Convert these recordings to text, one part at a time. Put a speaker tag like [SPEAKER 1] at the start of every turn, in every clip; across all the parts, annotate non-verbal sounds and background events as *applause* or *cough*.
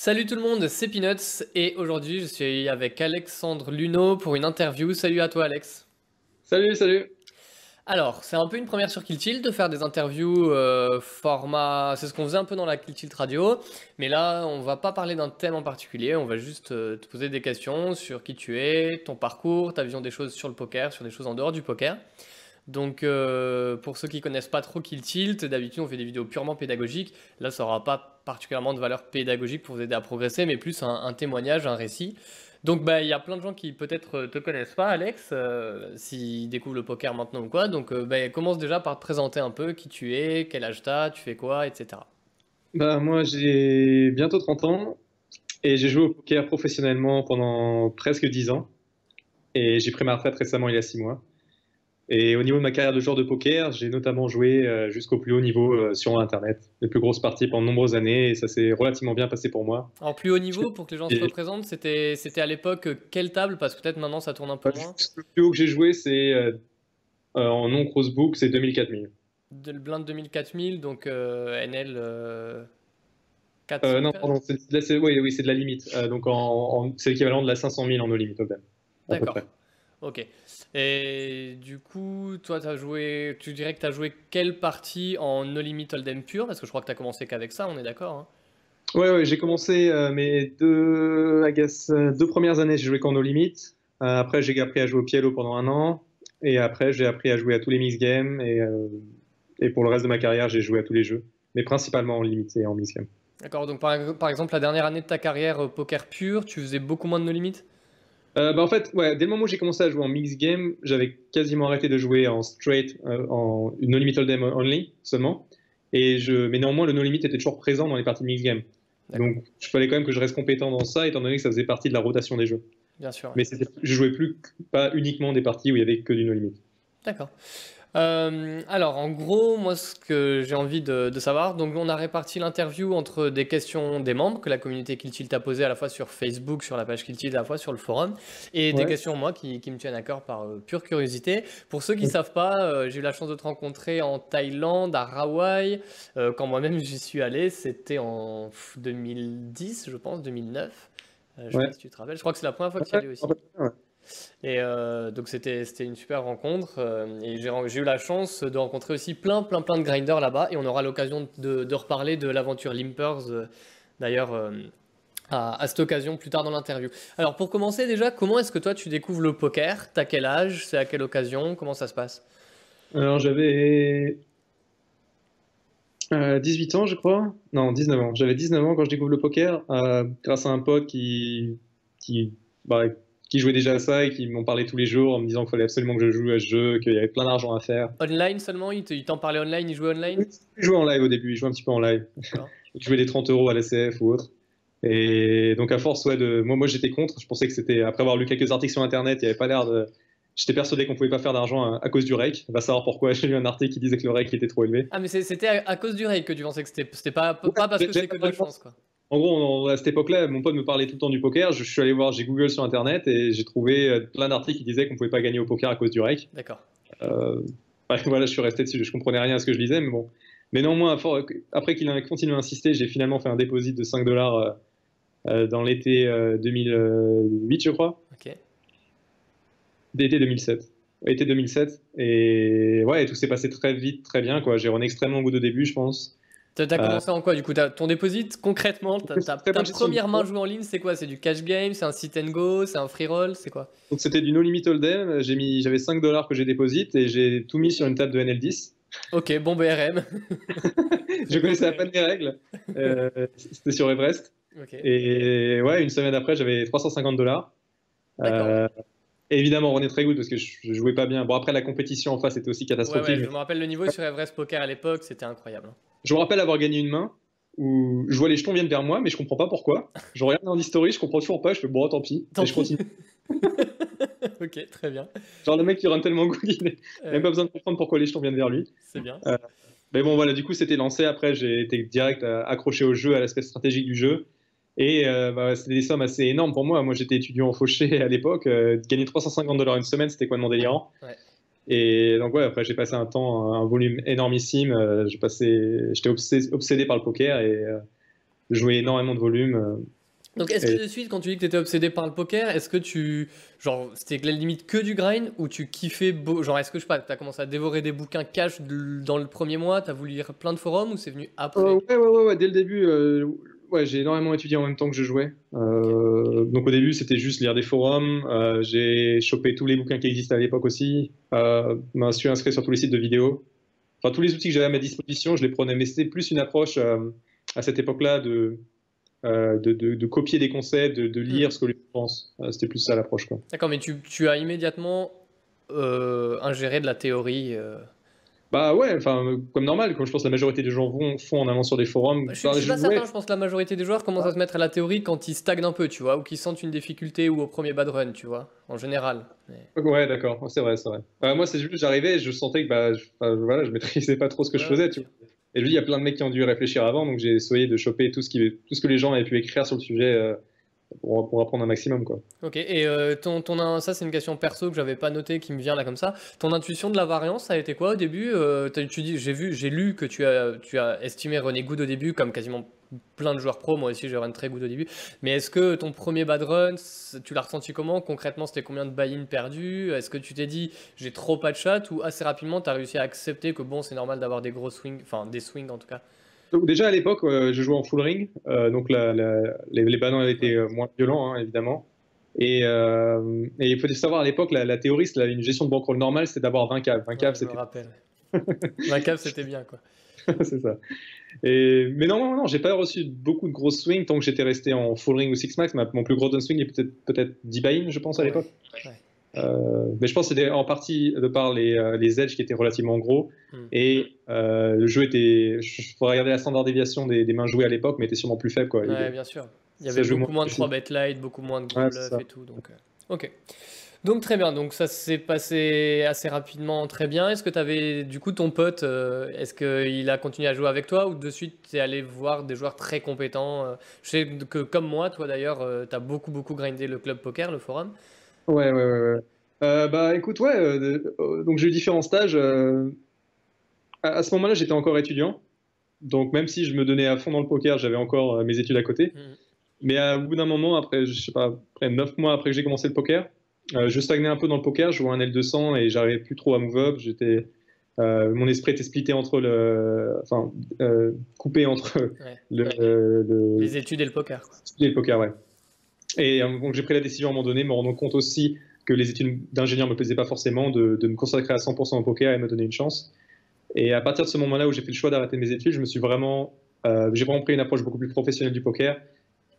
[SPEAKER 1] Salut tout le monde, c'est Peanuts et aujourd'hui je suis avec Alexandre Luno pour une interview. Salut à toi Alex.
[SPEAKER 2] Salut, salut.
[SPEAKER 1] Alors, c'est un peu une première sur Kill Tilt de faire des interviews euh, format. C'est ce qu'on faisait un peu dans la Kill Tilt radio. Mais là, on va pas parler d'un thème en particulier. On va juste euh, te poser des questions sur qui tu es, ton parcours, ta vision des choses sur le poker, sur des choses en dehors du poker. Donc, euh, pour ceux qui connaissent pas trop Kill Tilt, d'habitude on fait des vidéos purement pédagogiques. Là, ça aura pas particulièrement de valeur pédagogique pour vous aider à progresser, mais plus un, témoignage, un récit. Donc, bah, il y a plein de gens qui peut-être te connaissent pas, Alex, euh, s'ils découvrent le poker maintenant ou quoi. Donc, euh, bah, commence déjà par te présenter un peu qui tu es, quel âge tu as, tu fais quoi, etc.
[SPEAKER 2] Bah, moi, j'ai bientôt 30 ans et j'ai joué au poker professionnellement pendant presque 10 ans. Et j'ai pris ma retraite récemment, il y a 6 mois. Et au niveau de ma carrière de joueur de poker, j'ai notamment joué euh, jusqu'au plus haut niveau euh, sur Internet, les plus grosses parties pendant de nombreuses années, et ça s'est relativement bien passé pour moi.
[SPEAKER 1] En plus haut niveau, pour que les gens se représentent, c'était, c'était à l'époque euh, quelle table? Parce que peut-être maintenant ça tourne un peu moins.
[SPEAKER 2] Le plus haut que j'ai joué, c'est en non-crossbook, c'est 2000-4000.
[SPEAKER 1] De le blind 2000-4000, donc NL
[SPEAKER 2] 4 Non, pardon, c'est, oui, oui, c'est de la limite. donc en, c'est l'équivalent de la 500 000 en no limit,
[SPEAKER 1] D'accord. Ok. Et du coup, toi, as joué, tu dirais que tu as joué quelle partie en No Limit Hold'em pur Parce que je crois que tu as commencé qu'avec ça, on est d'accord hein
[SPEAKER 2] Ouais, ouais j'ai commencé euh, mes deux, euh, deux premières années, j'ai joué qu'en No Limit. Euh, après, j'ai appris à jouer au Pielo pendant un an. Et après, j'ai appris à jouer à tous les mix games. Et, et pour le reste de ma carrière, j'ai joué à tous les jeux. Mais principalement en limit et en mix game.
[SPEAKER 1] D'accord, donc par, par, exemple, la dernière année de ta carrière poker pur, tu faisais beaucoup moins de No Limit?
[SPEAKER 2] Euh, bah, en fait, ouais, dès le moment où j'ai commencé à jouer en mixed game, j'avais quasiment arrêté de jouer en straight, euh, en no limit hold'em only seulement. Et je, mais néanmoins, le no limit était toujours présent dans les parties de mixed game. Donc, il fallait quand même que je reste compétent dans ça, étant donné que ça faisait partie de la rotation des jeux.
[SPEAKER 1] Bien sûr.
[SPEAKER 2] Mais je jouais plus pas uniquement des parties où il y avait que du no limit.
[SPEAKER 1] D'accord. Euh, alors, en gros, moi, ce que j'ai envie de, savoir, donc on a réparti l'interview entre des questions des membres que la communauté Killtilt a posées à la fois sur Facebook, sur la page Killtilt, à la fois sur le forum, et des questions, moi, qui, me tiennent à cœur par euh, pure curiosité. Pour ceux qui ne savent pas, euh, j'ai eu la chance de te rencontrer en Thaïlande, à Hawaï. quand moi-même j'y suis allé, c'était en 2010, je pense, 2009. je sais pas si tu te rappelles. Je crois que c'est la première fois que tu y allais aussi. Et euh, donc c'était une super rencontre. Euh, et j'ai eu la chance de rencontrer aussi plein, plein, plein de grinders là-bas. Et on aura l'occasion de, reparler de l'aventure Limpers, euh, d'ailleurs, à, à, cette occasion plus tard dans l'interview. Alors pour commencer déjà, comment est-ce que toi tu découvres le poker? T'as quel âge? C'est à quelle occasion? Comment ça se passe?
[SPEAKER 2] Alors j'avais 18 ans, je crois. Non, 19 ans. J'avais 19 ans quand je découvre le poker, grâce à un pote qui, qui bah, qui jouaient déjà à ça et qui m'ont parlé tous les jours en me disant qu'il fallait absolument que je joue à ce jeu, qu'il y avait plein d'argent à faire.
[SPEAKER 1] Online seulement Ils t'en parlaient online Ils jouaient online?
[SPEAKER 2] Ils jouaient en live au début, ils jouaient un petit peu en live. *laughs* ils jouaient des 30 euros à l'ACF ou autre. Et donc à force, ouais, de... moi, moi j'étais contre. Je pensais que c'était, après avoir lu quelques articles sur Internet, il n'y avait pas l'air de... J'étais persuadé qu'on pouvait pas faire d'argent à, cause du rake. On va savoir pourquoi. *laughs* J'ai lu un article qui disait que le rake était trop élevé.
[SPEAKER 1] Ah mais c'était à, cause du rake que tu pensais que c'était pas, pas parce que c'est que de la chance quoi.
[SPEAKER 2] En gros, à cette époque-là, mon pote me parlait tout le temps du poker. Je, suis allé voir, j'ai Google sur Internet et j'ai trouvé euh, plein d'articles qui disaient qu'on pouvait pas gagner au poker à cause du rake.
[SPEAKER 1] D'accord.
[SPEAKER 2] Euh, *laughs* voilà, je suis resté dessus. Je comprenais rien à ce que je lisais, mais bon. Mais néanmoins, après qu'il a continué à insister, j'ai finalement fait un dépôt de 5 dollars euh, dans l'été 2008, je crois.
[SPEAKER 1] Ok.
[SPEAKER 2] D'été 2007. Été 2007. Et ouais, tout s'est passé très vite, très bien. J'ai rené extrêmement au bout de début, je pense.
[SPEAKER 1] T'as as commencé en quoi du coup? Ton déposit concrètement, ta, première main jouée en ligne, c'est quoi? C'est du cash game, c'est un sit and go, c'est un free roll, c'est quoi?
[SPEAKER 2] Donc c'était du no limit hold'em. J'ai mis, j'avais 5 dollars que j'ai déposité et j'ai tout mis sur une table de NL10.
[SPEAKER 1] Ok, bon BRM. *laughs* *laughs*
[SPEAKER 2] je connaissais à peine les règles. Euh, c'était sur Everest. Et ouais, une semaine après, j'avais 350 dollars. Euh, évidemment, on est très good parce que je, jouais pas bien. Bon, après, la compétition en face était aussi catastrophique.
[SPEAKER 1] je me rappelle le niveau sur Everest Poker à l'époque, c'était incroyable.
[SPEAKER 2] Je me rappelle avoir gagné une main où je vois les jetons viennent vers moi, mais je comprends pas pourquoi. Je regarde en history, je comprends toujours pas, je fais bon, tant pis, *laughs* et je continue. *laughs*
[SPEAKER 1] ok, très bien.
[SPEAKER 2] Genre le mec qui run tellement good, il n'a même pas besoin de comprendre pourquoi les jetons viennent vers lui.
[SPEAKER 1] C'est bien. Euh,
[SPEAKER 2] mais bon, voilà, du coup, c'était lancé. Après, j'ai été direct euh, accroché au jeu, à l'aspect stratégique du jeu. Et euh, bah, c'était des sommes assez énormes pour moi. Moi, j'étais étudiant en fauché à l'époque. gagner 350 dollars une semaine, c'était quoi mon délirant
[SPEAKER 1] ouais.
[SPEAKER 2] Et donc ouais, après j'ai passé un temps, un volume énormissime. Euh, j'ai passé, j'étais obsédé, par le poker et, euh, jouer énormément de volume.
[SPEAKER 1] Donc, est-ce que de suite, quand tu dis que tu étais obsédé par le poker, est-ce que tu. Genre, c'était la limite que du grind ou tu kiffais. Beau... Genre, est-ce que je sais pas, tu as commencé à dévorer des bouquins cash dans le premier mois Tu as voulu lire plein de forums ou c'est venu après?
[SPEAKER 2] Ouais, ouais, ouais, ouais, dès le début. Ouais, j'ai énormément étudié en même temps que je jouais. Donc, au début, c'était juste lire des forums. j'ai chopé tous les bouquins qui existaient à l'époque aussi. je me suis inscrit sur tous les sites de vidéos. Enfin, tous les outils que j'avais à ma disposition, je les prenais. Mais c'était plus une approche à cette époque-là de euh, de, copier des concepts, de, lire hmm. ce que les gens pensent. Euh, c'était plus ça l'approche.
[SPEAKER 1] D'accord, mais tu, as immédiatement euh, ingéré de la théorie
[SPEAKER 2] Bah ouais, enfin, comme normal, comme je pense que la majorité des gens vont, font en allant sur des forums.
[SPEAKER 1] Bah, je, suis pas certain, je pense que la majorité des joueurs commencent à se mettre à la théorie quand ils stagnent un peu, tu vois, ou qu'ils sentent une difficulté ou au premier bad run, tu vois, en général.
[SPEAKER 2] Ouais, d'accord, c'est vrai, c'est vrai. moi, c'est juste, j'arrivais et je sentais que bah, je, voilà, je maîtrisais pas trop ce que je faisais, tu vois. Et lui, il y a plein de mecs qui ont dû réfléchir avant, donc j'ai essayé de choper tout ce, qui, tout ce que les gens avaient pu écrire sur le sujet euh, pour, apprendre un maximum.
[SPEAKER 1] Ok, et euh, ton, ton, ça c'est une question perso que j'avais pas notée qui me vient là comme ça. Ton intuition de la variance, ça a été quoi au début euh, j'ai lu que tu as, tu as estimé René Good au début comme quasiment plein de joueurs pro, moi aussi j'ai run très good au début. Mais est-ce que ton premier bad run, tu l'as ressenti comment? Concrètement, c'était combien de buy-in perdus Est-ce que tu t'es dit j'ai trop pas de chat? Ou assez rapidement tu as réussi à accepter que bon, c'est normal d'avoir des gros swings, enfin des swings en tout cas?
[SPEAKER 2] Donc déjà à l'époque, euh, je jouais en full ring, euh, donc les, les ballons étaient euh, moins violents hein, évidemment. Et, il faut savoir à l'époque, la, théorie, une gestion de bankroll normale, c'est d'avoir 20 caves. 20 caves,
[SPEAKER 1] c'était. 20 *laughs* caves, c'était bien quoi. *laughs*
[SPEAKER 2] c'est ça. Et, mais non, non, non, j'ai pas reçu beaucoup de gros swings tant que j'étais resté en full ring ou six max. Mon plus gros swing est peut-être peut-être 10 buy je pense, à l'époque. Euh, mais je pense que c'était en partie de par les, euh, les, edges qui étaient relativement gros. Hmm. Et euh, le jeu était. Il faudrait regarder la standard déviation des, des mains jouées à l'époque, mais était sûrement plus faible. Quoi.
[SPEAKER 1] Ouais, bien sûr. Il y avait beaucoup moins de 3 bet light, beaucoup moins de gros ouais, et tout. Donc, ok. Donc très bien, donc ça s'est passé assez rapidement, très bien. Est-ce que tu avais du coup ton pote, euh, est-ce qu'il a continué à jouer avec toi ou de suite tu es allé voir des joueurs très compétents? Je sais que comme moi, toi d'ailleurs, euh, tu as beaucoup beaucoup grindé le club poker, le forum.
[SPEAKER 2] Ouais, ouais, ouais. ouais. bah écoute, ouais, donc j'ai eu différents stages. À, ce moment-là, j'étais encore étudiant. Donc même si je me donnais à fond dans le poker, j'avais encore mes études à côté. Mmh. Mais au bout d'un moment, après, je sais pas, après 9 mois après que j'ai commencé le poker, euh, je stagnais un peu dans le poker, je jouais un L200 et j'arrivais plus trop à move up. J'étais, euh, mon esprit était splitté entre le, enfin, euh, coupé entre le,
[SPEAKER 1] les études et le poker. Quoi.
[SPEAKER 2] Et le poker, ouais. Et donc j'ai pris la décision à un moment donné, me rendant compte aussi que les études d'ingénieur me plaisaient pas forcément, de, de, me consacrer à 100% au poker et me donner une chance. Et à partir de ce moment-là où j'ai fait le choix d'arrêter mes études, je me suis vraiment, j'ai vraiment pris une approche beaucoup plus professionnelle du poker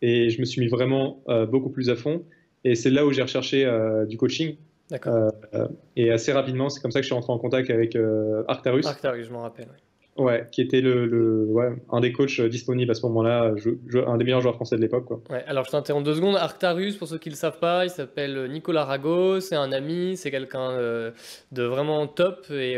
[SPEAKER 2] et je me suis mis vraiment beaucoup plus à fond. Et c'est là où j'ai recherché euh, du coaching. D'accord. Euh, et assez rapidement, c'est comme ça que je suis rentré en contact avec euh, Arctarus.
[SPEAKER 1] Arctarus, je m'en rappelle.
[SPEAKER 2] Ouais, qui était le, ouais, un des coachs disponibles à ce moment-là, un des meilleurs joueurs français de l'époque.
[SPEAKER 1] Ouais, alors je t'interromps deux secondes. Arctarus, pour ceux qui ne le savent pas, il s'appelle Nicolas Rago, c'est un ami, c'est quelqu'un de vraiment top et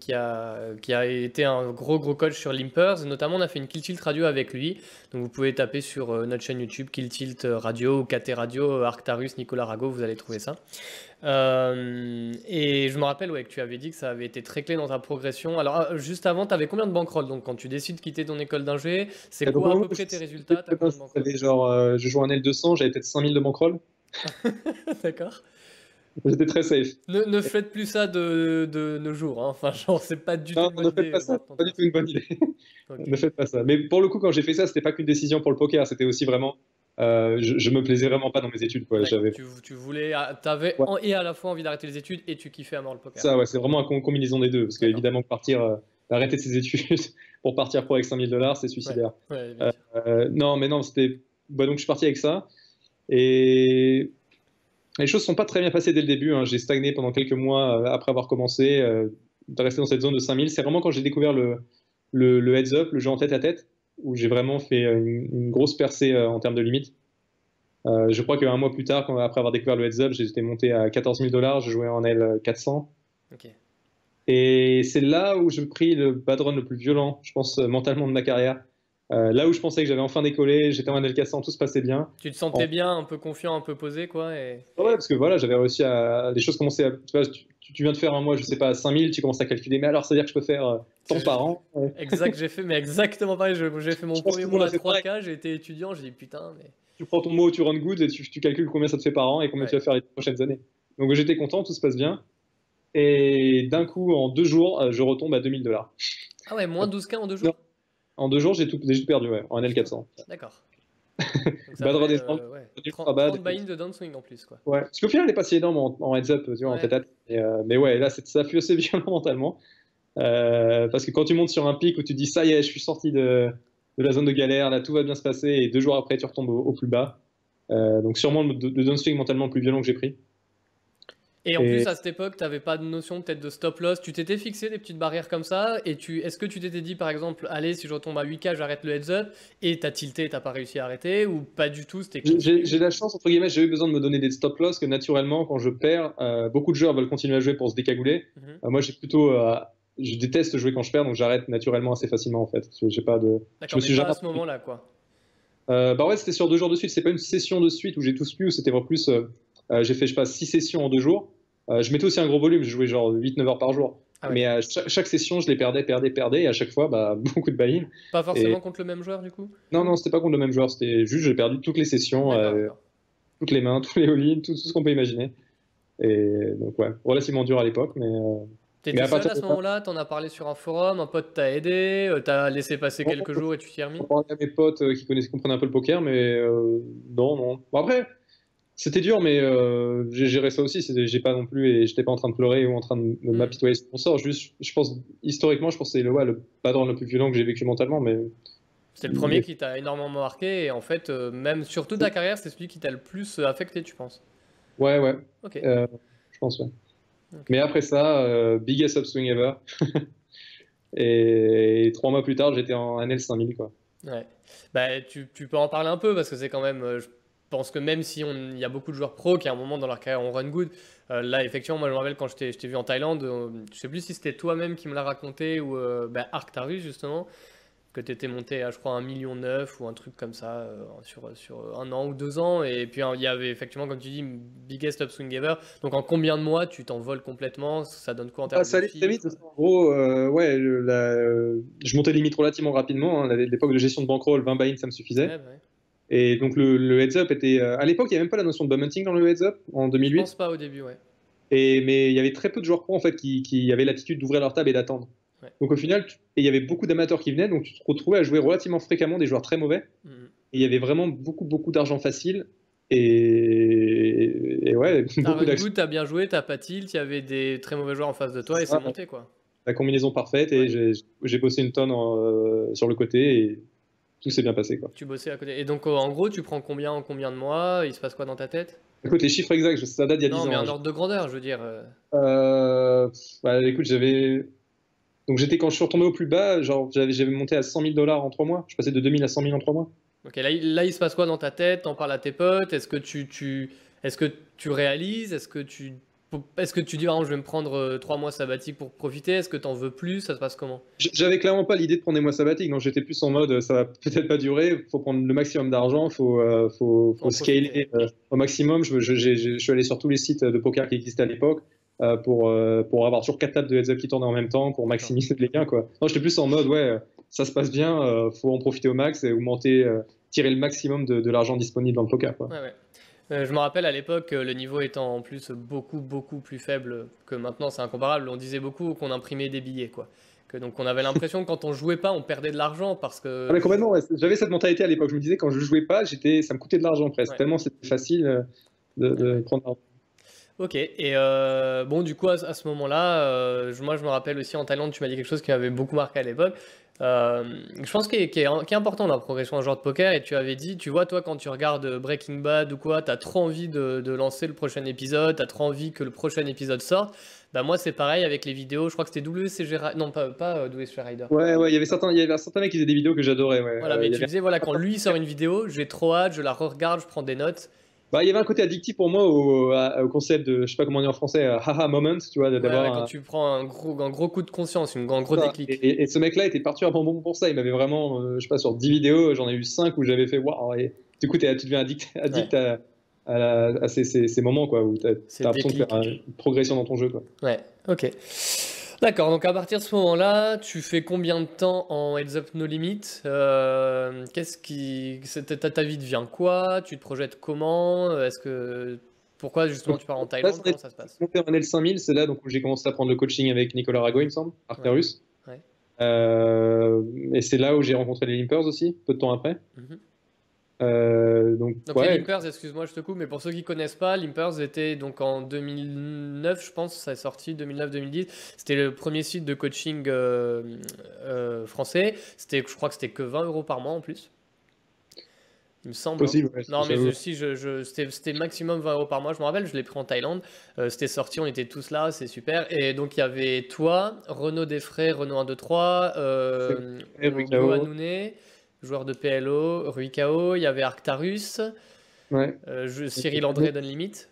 [SPEAKER 1] qui, a, qui a été un gros gros coach sur Limpers. Notamment, on a fait une Kill Tilt radio avec lui. Donc vous pouvez taper sur euh, notre chaîne YouTube Kill Tilt Radio ou KT Radio, euh, Arctarus, Nicolas Rago, vous allez trouver ça. Euh, et je me rappelle ouais, que tu avais dit que ça avait été très clé dans ta progression. Alors juste avant, tu avais combien de bankroll Donc quand tu décides de quitter ton école d'ingé, c'est quoi à peu près tes résultats
[SPEAKER 2] genre, Je joue un L200, j'avais peut-être 5000 de bankroll. *laughs*
[SPEAKER 1] D'accord.
[SPEAKER 2] J'étais très safe.
[SPEAKER 1] Ne, ne, faites plus ça de, de nos jours. Hein. Enfin, genre, c'est pas du
[SPEAKER 2] non,
[SPEAKER 1] tout. Ne
[SPEAKER 2] faites pas ça. Pas du tout une bonne idée. *laughs* ne faites pas ça. Mais pour le coup, quand j'ai fait ça, c'était pas qu'une décision pour le poker. C'était aussi vraiment. Euh, je, je, me plaisais vraiment pas dans mes études. Quoi.
[SPEAKER 1] Tu, tu, voulais, ah, avais et à la fois envie d'arrêter les études et tu kiffais à mort le poker.
[SPEAKER 2] Ça, ouais, c'est vraiment une combinaison des deux. Parce qu'évidemment, partir, euh, arrêter ses études *laughs* pour partir pro avec 5000 dollars, c'est suicidaire. Euh, non, mais non, c'était. Bah, donc je suis parti avec ça. Et les choses ne sont pas très bien passées dès le début. Hein. J'ai stagné pendant quelques mois euh, après avoir commencé, de rester dans cette zone de 5000. C'est vraiment quand j'ai découvert le, le, heads up, le jeu en tête à tête, où j'ai vraiment fait une, grosse percée euh, en termes de limite. je crois qu'un mois plus tard, après avoir découvert le heads up, j'étais monté à 14 000 dollars, je jouais en L 400. Et c'est là où je me pris le bad run le plus violent, je pense, mentalement de ma carrière. Euh, là où je pensais que j'avais enfin décollé, j'étais en LK100, tout se passait bien.
[SPEAKER 1] Tu te sentais bien, un peu confiant, un peu posé, quoi
[SPEAKER 2] Ouais, parce que voilà, j'avais réussi à. Les choses commençaient à. Tu, vois, tu, viens de faire un mois, je sais pas, 5000, tu commences à calculer, mais alors ça veut dire que je peux faire euh, tant par an.
[SPEAKER 1] Exact, j'ai fait, mais exactement pareil. J'ai fait mon premier mois à 3K, j'ai été étudiant, j'ai dit putain, mais.
[SPEAKER 2] Tu prends ton mot, tu run good et tu, calcules combien ça te fait par an et combien tu vas faire les prochaines années. Donc j'étais content, tout se passe bien. Et d'un coup, en deux jours, euh, je retombe à 2000 dollars.
[SPEAKER 1] Ah ouais, moins 12K en deux jours?
[SPEAKER 2] En deux jours, j'ai tout, tout, perdu, ouais, en
[SPEAKER 1] L400. D'accord. *laughs*
[SPEAKER 2] Bad redescend.
[SPEAKER 1] Euh, ouais. 30, 30 buy-in de downswing en plus. Quoi.
[SPEAKER 2] Ouais, parce qu'au final, elle est pas si énorme en, en heads up, tu vois, en tête à tête. Euh, mais ouais, là, ça fut assez *laughs* violent mentalement. Euh, parce que quand tu montes sur un pic où tu dis ça y est, je suis sorti de, de, la zone de galère, là tout va bien se passer, et deux jours après tu retombes au, plus bas. Euh, donc sûrement le, le downswing mentalement le plus violent que j'ai pris.
[SPEAKER 1] Et en plus, à cette époque, tu n'avais pas de notion peut-être de stop loss. Tu t'étais fixé des petites barrières comme ça. Et tu, est-ce que tu t'étais dit, par exemple, allez, si je retombe à 8K, j'arrête le heads up Et t'as tilté, t'as pas réussi à arrêter Ou pas du tout
[SPEAKER 2] J'ai la chance, entre guillemets, j'ai eu besoin de me donner des stop loss que naturellement, quand je perds, euh, beaucoup de joueurs veulent continuer à jouer pour se décagouler. Mhm. Euh, moi, j'ai plutôt. Euh, je déteste jouer quand je perds, donc j'arrête naturellement assez facilement en fait. J'ai pas de.
[SPEAKER 1] D'accord, mais pas à ce moment-là, quoi.
[SPEAKER 2] bah ouais, c'était sur deux jours de suite. C'est pas une session de suite où j'ai tous pu. C'était vraiment plus. j'ai fait, je sais pas, six sessions en deux jours. Euh, je mettais aussi un gros volume, je jouais genre 8-9 heures par jour. Ah mais à chaque, session, je les perdais, perdais, perdais, et à chaque fois, bah, *laughs* beaucoup de buy-in.
[SPEAKER 1] Pas forcément contre le même joueur, du coup?
[SPEAKER 2] Non, non, c'était pas contre le même joueur, c'était juste, j'ai perdu toutes les sessions, euh, toutes les mains, *laughs* tous les all tout, ce qu'on peut imaginer. Et donc, ouais, relativement dur à l'époque, mais. Euh,
[SPEAKER 1] T'étais seul à ce moment-là, t'en as parlé sur un forum, un pote t'a aidé, t'as laissé passer quelques jours et tu t'y es remis?
[SPEAKER 2] J'ai parlé à mes potes qui connaissaient, comprenaient un peu le poker, mais non, non. Bon, après, c'était dur, mais euh, j'ai géré ça aussi. J'ai pas non plus et j'étais pas en train de pleurer ou en train de mm. m'apitoyer sur mon sort. Juste, je pense historiquement, je pense que c'est le, ouais, le padron le plus violent que j'ai vécu mentalement, mais.
[SPEAKER 1] C'est le premier qui t'a énormément marqué et en fait, euh, même sur toute ta carrière, c'est celui qui t'a le plus affecté, tu penses?
[SPEAKER 2] Ouais, ouais. Ok. Euh, je pense, ouais. Mais après ça, biggest upswing ever. *laughs* et, trois mois plus tard, j'étais en NL 5000, quoi.
[SPEAKER 1] Ouais. Bah, tu, tu, peux en parler un peu parce que c'est quand même je pense que même si il y a beaucoup de joueurs pros qui à un moment dans leur carrière ont run good, euh, là effectivement moi je me rappelle quand je t'ai vu en Thaïlande, euh, je sais plus si c'était toi-même qui me l'a raconté ou euh, bah, Arc Tarus justement, que tu étais monté à je crois un million neuf ou un truc comme ça sur, sur un an ou deux ans. Et puis il y avait effectivement comme tu dis biggest upswing ever donc en combien de mois tu t'envoles complètement? Ça donne quoi en termes ah,
[SPEAKER 2] ça allait très vite. En gros ouais je montais limite relativement rapidement hein, à l'époque de gestion de bankroll 20 buy ça me suffisait et donc le, heads up était. Euh, à l'époque, il n'y avait même pas la notion de bum hunting dans le heads up en 2008. Je
[SPEAKER 1] pense pas au début, ouais.
[SPEAKER 2] Et, mais il y avait très peu de joueurs pro en fait qui, qui avaient l'attitude d'ouvrir leur table et d'attendre. Donc au final, et il y avait beaucoup d'amateurs qui venaient, donc tu te retrouvais à jouer relativement fréquemment des joueurs très mauvais. Mm. Et il y avait vraiment beaucoup beaucoup d'argent facile. Et, et ouais,
[SPEAKER 1] beaucoup d'actions. Tu as bien joué, tu pas tilt, il y avait des très mauvais joueurs en face de toi et c'est monté quoi.
[SPEAKER 2] La combinaison parfaite et j'ai bossé une tonne euh, sur le côté et tout s'est bien passé. Quoi.
[SPEAKER 1] Tu bossais à côté. Et donc, en gros, tu prends combien en combien de mois? Il se passe quoi dans ta tête?
[SPEAKER 2] Écoute, les chiffres exacts, ça date d'il y a 10 ans.
[SPEAKER 1] Non, mais un ordre de grandeur, je veux dire.
[SPEAKER 2] Euh. euh bah, écoute, j'avais. Donc, j'étais quand je suis retombé au plus bas, genre, j'avais monté à 100 000 dollars en 3 mois. Je passais de 2000 à 100 000 en 3 mois.
[SPEAKER 1] Ok, là, là, il se passe quoi dans ta tête? T'en parles à tes potes? Est-ce que tu, tu... Est-ce que tu réalises? Est-ce que tu est-ce que tu dis, ah, je vais me prendre euh, trois mois sabbatiques pour profiter? Est-ce que tu en veux plus? Ça se passe comment?
[SPEAKER 2] J'avais clairement pas l'idée de prendre des mois sabbatiques. Donc j'étais plus en mode, ça va peut-être pas durer. Il faut prendre le maximum d'argent. Il faut, euh, faut, faut scaler euh, au maximum. Je, je, suis allé sur tous les sites de poker qui existaient à l'époque. pour, pour avoir toujours quatre tables de heads up qui tournent en même temps pour maximiser les gains quoi. Non, j'étais plus en mode ouais, ça se passe bien, faut en profiter au max et augmenter, tirer le maximum de, de l'argent disponible dans le poker quoi.
[SPEAKER 1] Ouais, ouais. Euh, je me rappelle à l'époque, le niveau étant en plus beaucoup, beaucoup plus faible que maintenant, c'est incomparable. On disait beaucoup qu'on imprimait des billets, quoi. Que, donc on avait l'impression que quand on jouait pas, on perdait de l'argent parce que.
[SPEAKER 2] Ah, mais complètement, j'avais cette mentalité à l'époque. Je me disais quand je jouais pas, j'étais, ça me coûtait de l'argent presque. Tellement c'était facile euh, de, de prendre l'argent.
[SPEAKER 1] Ok, et euh, bon, du coup, à, ce moment-là, moi je me rappelle aussi en Thaïlande, tu m'as dit quelque chose qui m'avait beaucoup marqué à l'époque. Euh, je pense qu'il est, important dans la progression d'un joueur de poker. Et tu avais dit, tu vois, toi, quand tu regardes Breaking Bad ou quoi, tu as trop envie de, lancer le prochain épisode, tu as trop envie que le prochain épisode sorte. Bah, moi, c'est pareil avec les vidéos. Je crois que c'était WCG Rider. Non, pas, pas euh, WCG Rider.
[SPEAKER 2] Ouais, ouais, il y avait certains, il y avait certains mecs qui faisaient des vidéos que j'adorais. Ouais.
[SPEAKER 1] Voilà, mais tu disais, voilà, quand lui sort une vidéo, j'ai trop hâte, je la regarde, je prends des notes.
[SPEAKER 2] Bah, il y avait un côté addictif pour moi au, concept de, je sais pas comment on dit en français, euh, haha moment, tu vois,
[SPEAKER 1] d'avoir. quand tu prends un gros, un gros coup de conscience, un gros déclic.
[SPEAKER 2] Et, ce mec-là était particulièrement bon pour ça. Il m'avait vraiment, euh, je sais pas, sur 10 vidéos, j'en ai eu 5 où j'avais fait waouh. Du coup, tu deviens addict, *laughs* addict à, à, ces, moments quoi, où tu as, l'impression de faire une progression dans ton jeu. Quoi.
[SPEAKER 1] Ouais, ok. D'accord, donc à partir de ce moment-là, tu fais combien de temps en Heads Up No Limit euh, Qu'est-ce qui. Ta, ta vie devient quoi Tu te projettes comment Est-ce que. Pourquoi justement tu pars en Thaïlande Comment ça se passe?
[SPEAKER 2] Mon en L5000, c'est là donc, où j'ai commencé à prendre le coaching avec Nicolas Rago, il me semble, Arterus. Euh, et c'est là où j'ai rencontré les Limpers aussi, peu de temps après. Mhm.
[SPEAKER 1] Euh, donc, les Limpers, excuse-moi, je te coupe, mais pour ceux qui connaissent pas, Limpers était donc en 2009, je pense, ça est sorti 2009-2010. C'était le premier site de coaching euh, euh, français. C'était, je crois que c'était que 20 euros par mois en plus. Il me semble.
[SPEAKER 2] Hein.
[SPEAKER 1] Non, mais si, je, je c'était maximum 20 euros par mois. Je me rappelle, je l'ai pris en Thaïlande. c'était sorti, on était tous là, c'est super. Et donc, il y avait toi, Renaud Desfrais, Renaud 1, 2, 3, euh, Anouné joueur de PLO, Rui Kao, il y avait Arctarus,
[SPEAKER 2] ouais.
[SPEAKER 1] Euh, Cyril André d'Unlimit.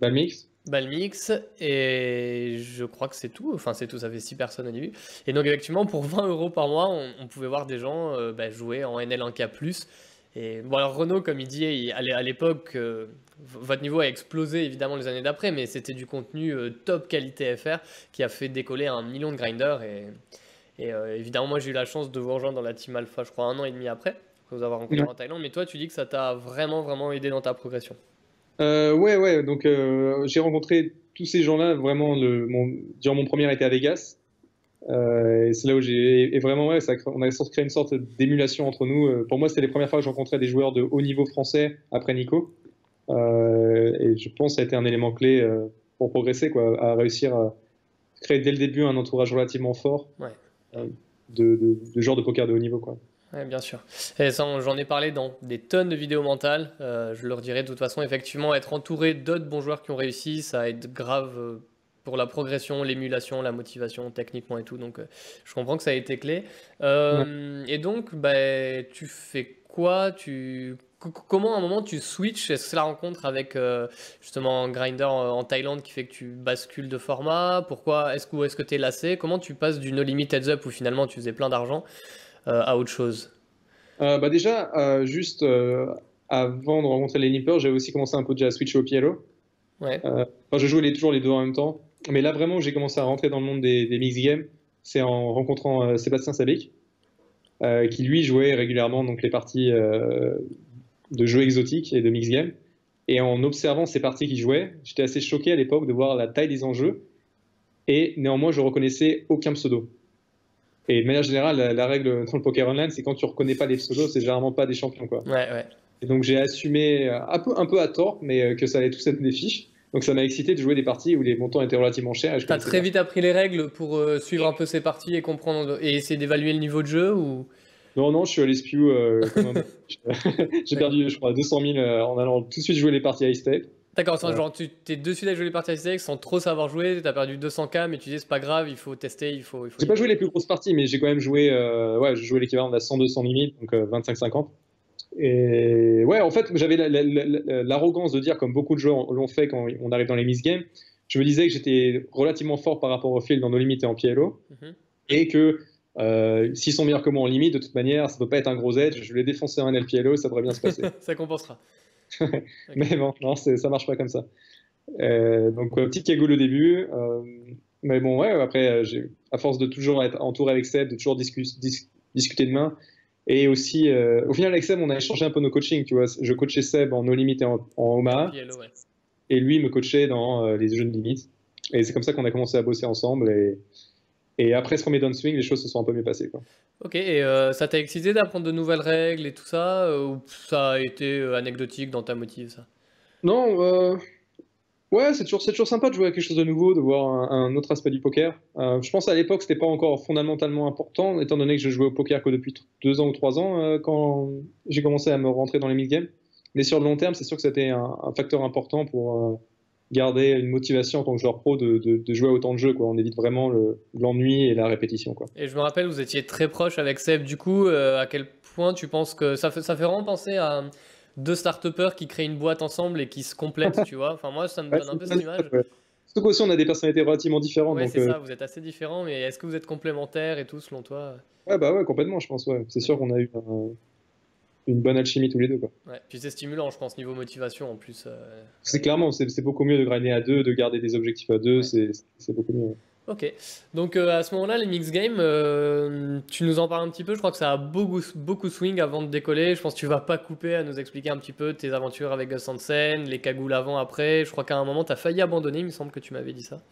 [SPEAKER 2] Balmix.
[SPEAKER 1] Balmix, et je crois que c'est tout. Enfin, c'est tout, ça fait 6 personnes au début. Et donc, effectivement, pour 20 euros par mois, on, pouvait voir des gens euh, bah, jouer en NL1K. Et bon, alors Renault, comme il dit, à l'époque, euh, votre niveau a explosé évidemment les années d'après, mais c'était du contenu top qualité FR qui a fait décoller un million de grinders. Et, et euh, évidemment, moi j'ai eu la chance de vous rejoindre dans la team Alpha, je crois, un an et demi après, vous avoir rencontré en Thaïlande. Mais toi, tu dis que ça t'a vraiment, vraiment aidé dans ta progression.
[SPEAKER 2] Euh, ouais, ouais. Donc euh, j'ai rencontré tous ces gens-là vraiment le, mon, durant mon premier été à Vegas. et c'est là où j'ai. Et vraiment, ouais, ça, on a créé une sorte d'émulation entre nous. Pour moi, c'était les premières fois que je rencontrais des joueurs de haut niveau français après Nico. et je pense que ça a été un élément clé pour progresser, quoi, à réussir à créer dès le début un entourage relativement fort.
[SPEAKER 1] Ouais
[SPEAKER 2] de, de, de genre de poker de haut niveau. Quoi.
[SPEAKER 1] Ouais, bien sûr. J'en ai parlé dans des tonnes de vidéos mentales. Euh, je leur dirais de toute façon, effectivement, être entouré d'autres bons joueurs qui ont réussi, ça aide grave euh, pour la progression, l'émulation, la motivation, techniquement et tout. Donc, euh, je comprends que ça a été clé. Et donc, bah, tu fais quoi? Tu comment à un moment tu switches? Est-ce que c'est la rencontre avec euh, justement grinder en Thaïlande qui fait que tu bascules de format? Pourquoi? Est-ce que, est que tu es lassé? Comment tu passes du No Limit Heads Up où finalement tu faisais plein d'argent euh, à autre chose?
[SPEAKER 2] Euh, bah Déjà, juste avant de rencontrer les Nippers, j'avais aussi commencé un peu déjà à switcher au PLO.
[SPEAKER 1] Ouais.
[SPEAKER 2] je jouais les, toujours les deux en même temps. Mais là, vraiment, j'ai commencé à rentrer dans le monde des, des mix games. C'est en rencontrant Sébastien Sabic. qui lui jouait régulièrement donc les parties de jeux exotiques et de mix game. Et en observant ces parties qu'il jouait, j'étais assez choqué à l'époque de voir la taille des enjeux. Et néanmoins, je reconnaissais aucun pseudo. Et de manière générale, la, règle dans le poker online, c'est quand tu reconnais pas les pseudos, c'est généralement pas des champions. Quoi.
[SPEAKER 1] Ouais, ouais.
[SPEAKER 2] Et donc j'ai assumé un peu, un peu à tort, mais euh, que ça allait tous être des fiches. Donc ça m'a excité de jouer des parties où les montants étaient relativement chers.
[SPEAKER 1] Tu as très vite appris les règles pour euh, suivre un peu ces parties et comprendre et essayer d'évaluer le niveau de jeu ou
[SPEAKER 2] non, non, je suis allé spew. Euh, *laughs* *laughs* j'ai perdu, je crois, 200 000 euh, en allant tout de suite jouer les parties high stake.
[SPEAKER 1] D'accord, genre tu t'es de suite à jouer les parties high stake sans trop savoir jouer, t'as perdu 200k, mais tu dis c'est pas grave, il faut tester, il faut. Il faut
[SPEAKER 2] j'ai pas joué les plus grosses parties, mais j'ai quand même joué, euh, ouais, j'ai joué l'équivalent de la 100-200 limite, donc 25-50. Et ouais, en fait, j'avais l'arrogance de dire, comme beaucoup de joueurs l'ont fait quand on arrive dans les miss games, je me disais que j'étais relativement fort par rapport au field dans nos limites et en PLO, mhm. et que euh, s'ils sont meilleurs que moi en limite, de toute manière, ça ne peut pas être un gros edge. Je vais défoncer un LPLO, ça devrait bien se passer. *laughs*
[SPEAKER 1] ça compensera. *laughs*
[SPEAKER 2] Mais bon, non, ça marche pas comme ça. Euh, donc, petite cagoule au début. Euh, mais bon, ouais, après, à force de toujours être entouré avec Seb, de toujours discuter de main. Et aussi, au final, avec Seb, on a échangé un peu nos coachings. Tu vois, je coachais Seb en no limit et en, en Omaha. Et lui me coachait dans les jeux de limite. Et c'est comme ça qu'on a commencé à bosser ensemble. Et, et après ce premier downswing, les choses se sont un peu mieux passées. Quoi.
[SPEAKER 1] Ok, et euh, ça t'a excité d'apprendre de nouvelles règles et tout ça euh, Ou ça a été euh, anecdotique dans ta motive, ça?
[SPEAKER 2] Non, ouais, c'est toujours, toujours sympa de jouer à quelque chose de nouveau, de voir un, autre aspect du poker. je pense à l'époque, c'était pas encore fondamentalement important, étant donné que je jouais au poker que depuis deux ans ou trois ans quand j'ai commencé à me rentrer dans les mid-games. Mais sur le long terme, c'est sûr que c'était un, un, facteur important pour garder une motivation en tant que joueur pro de, de, jouer à autant de jeux. Quoi. On évite vraiment l'ennui et la répétition. Quoi.
[SPEAKER 1] Et je me rappelle, vous étiez très proche avec Seb. Du coup, euh, à quel point tu penses que ça fait, ça fait vraiment penser à deux start qui créent une boîte ensemble et qui se complètent, *laughs* tu vois? Enfin, moi, ça me donne un peu cette image.
[SPEAKER 2] Surtout qu'aussi, on a des personnalités relativement différentes.
[SPEAKER 1] Ouais, c'est ça, euh, vous êtes assez différents, mais est-ce que vous êtes complémentaires et tout, selon toi?
[SPEAKER 2] Ouais, bah ouais, complètement, je pense. Ouais. C'est sûr qu'on a eu une bonne alchimie tous les deux. Quoi.
[SPEAKER 1] Ouais, puis c'est stimulant, je pense, niveau motivation en plus. euh,
[SPEAKER 2] C'est clairement, c'est beaucoup mieux de grinder à deux, de garder des objectifs à deux,
[SPEAKER 1] Ouais.
[SPEAKER 2] c'est c'est beaucoup mieux.
[SPEAKER 1] Ok, donc euh, à ce moment-là, les mix games, euh, tu nous en parles un petit peu. Je crois que ça a beaucoup, beaucoup swing avant de décoller. Je pense que tu vas pas couper à nous expliquer un petit peu tes aventures avec Gus Hansen, les cagoules avant, après. Je crois qu'à un moment, tu as failli abandonner, il me semble que tu m'avais dit ça.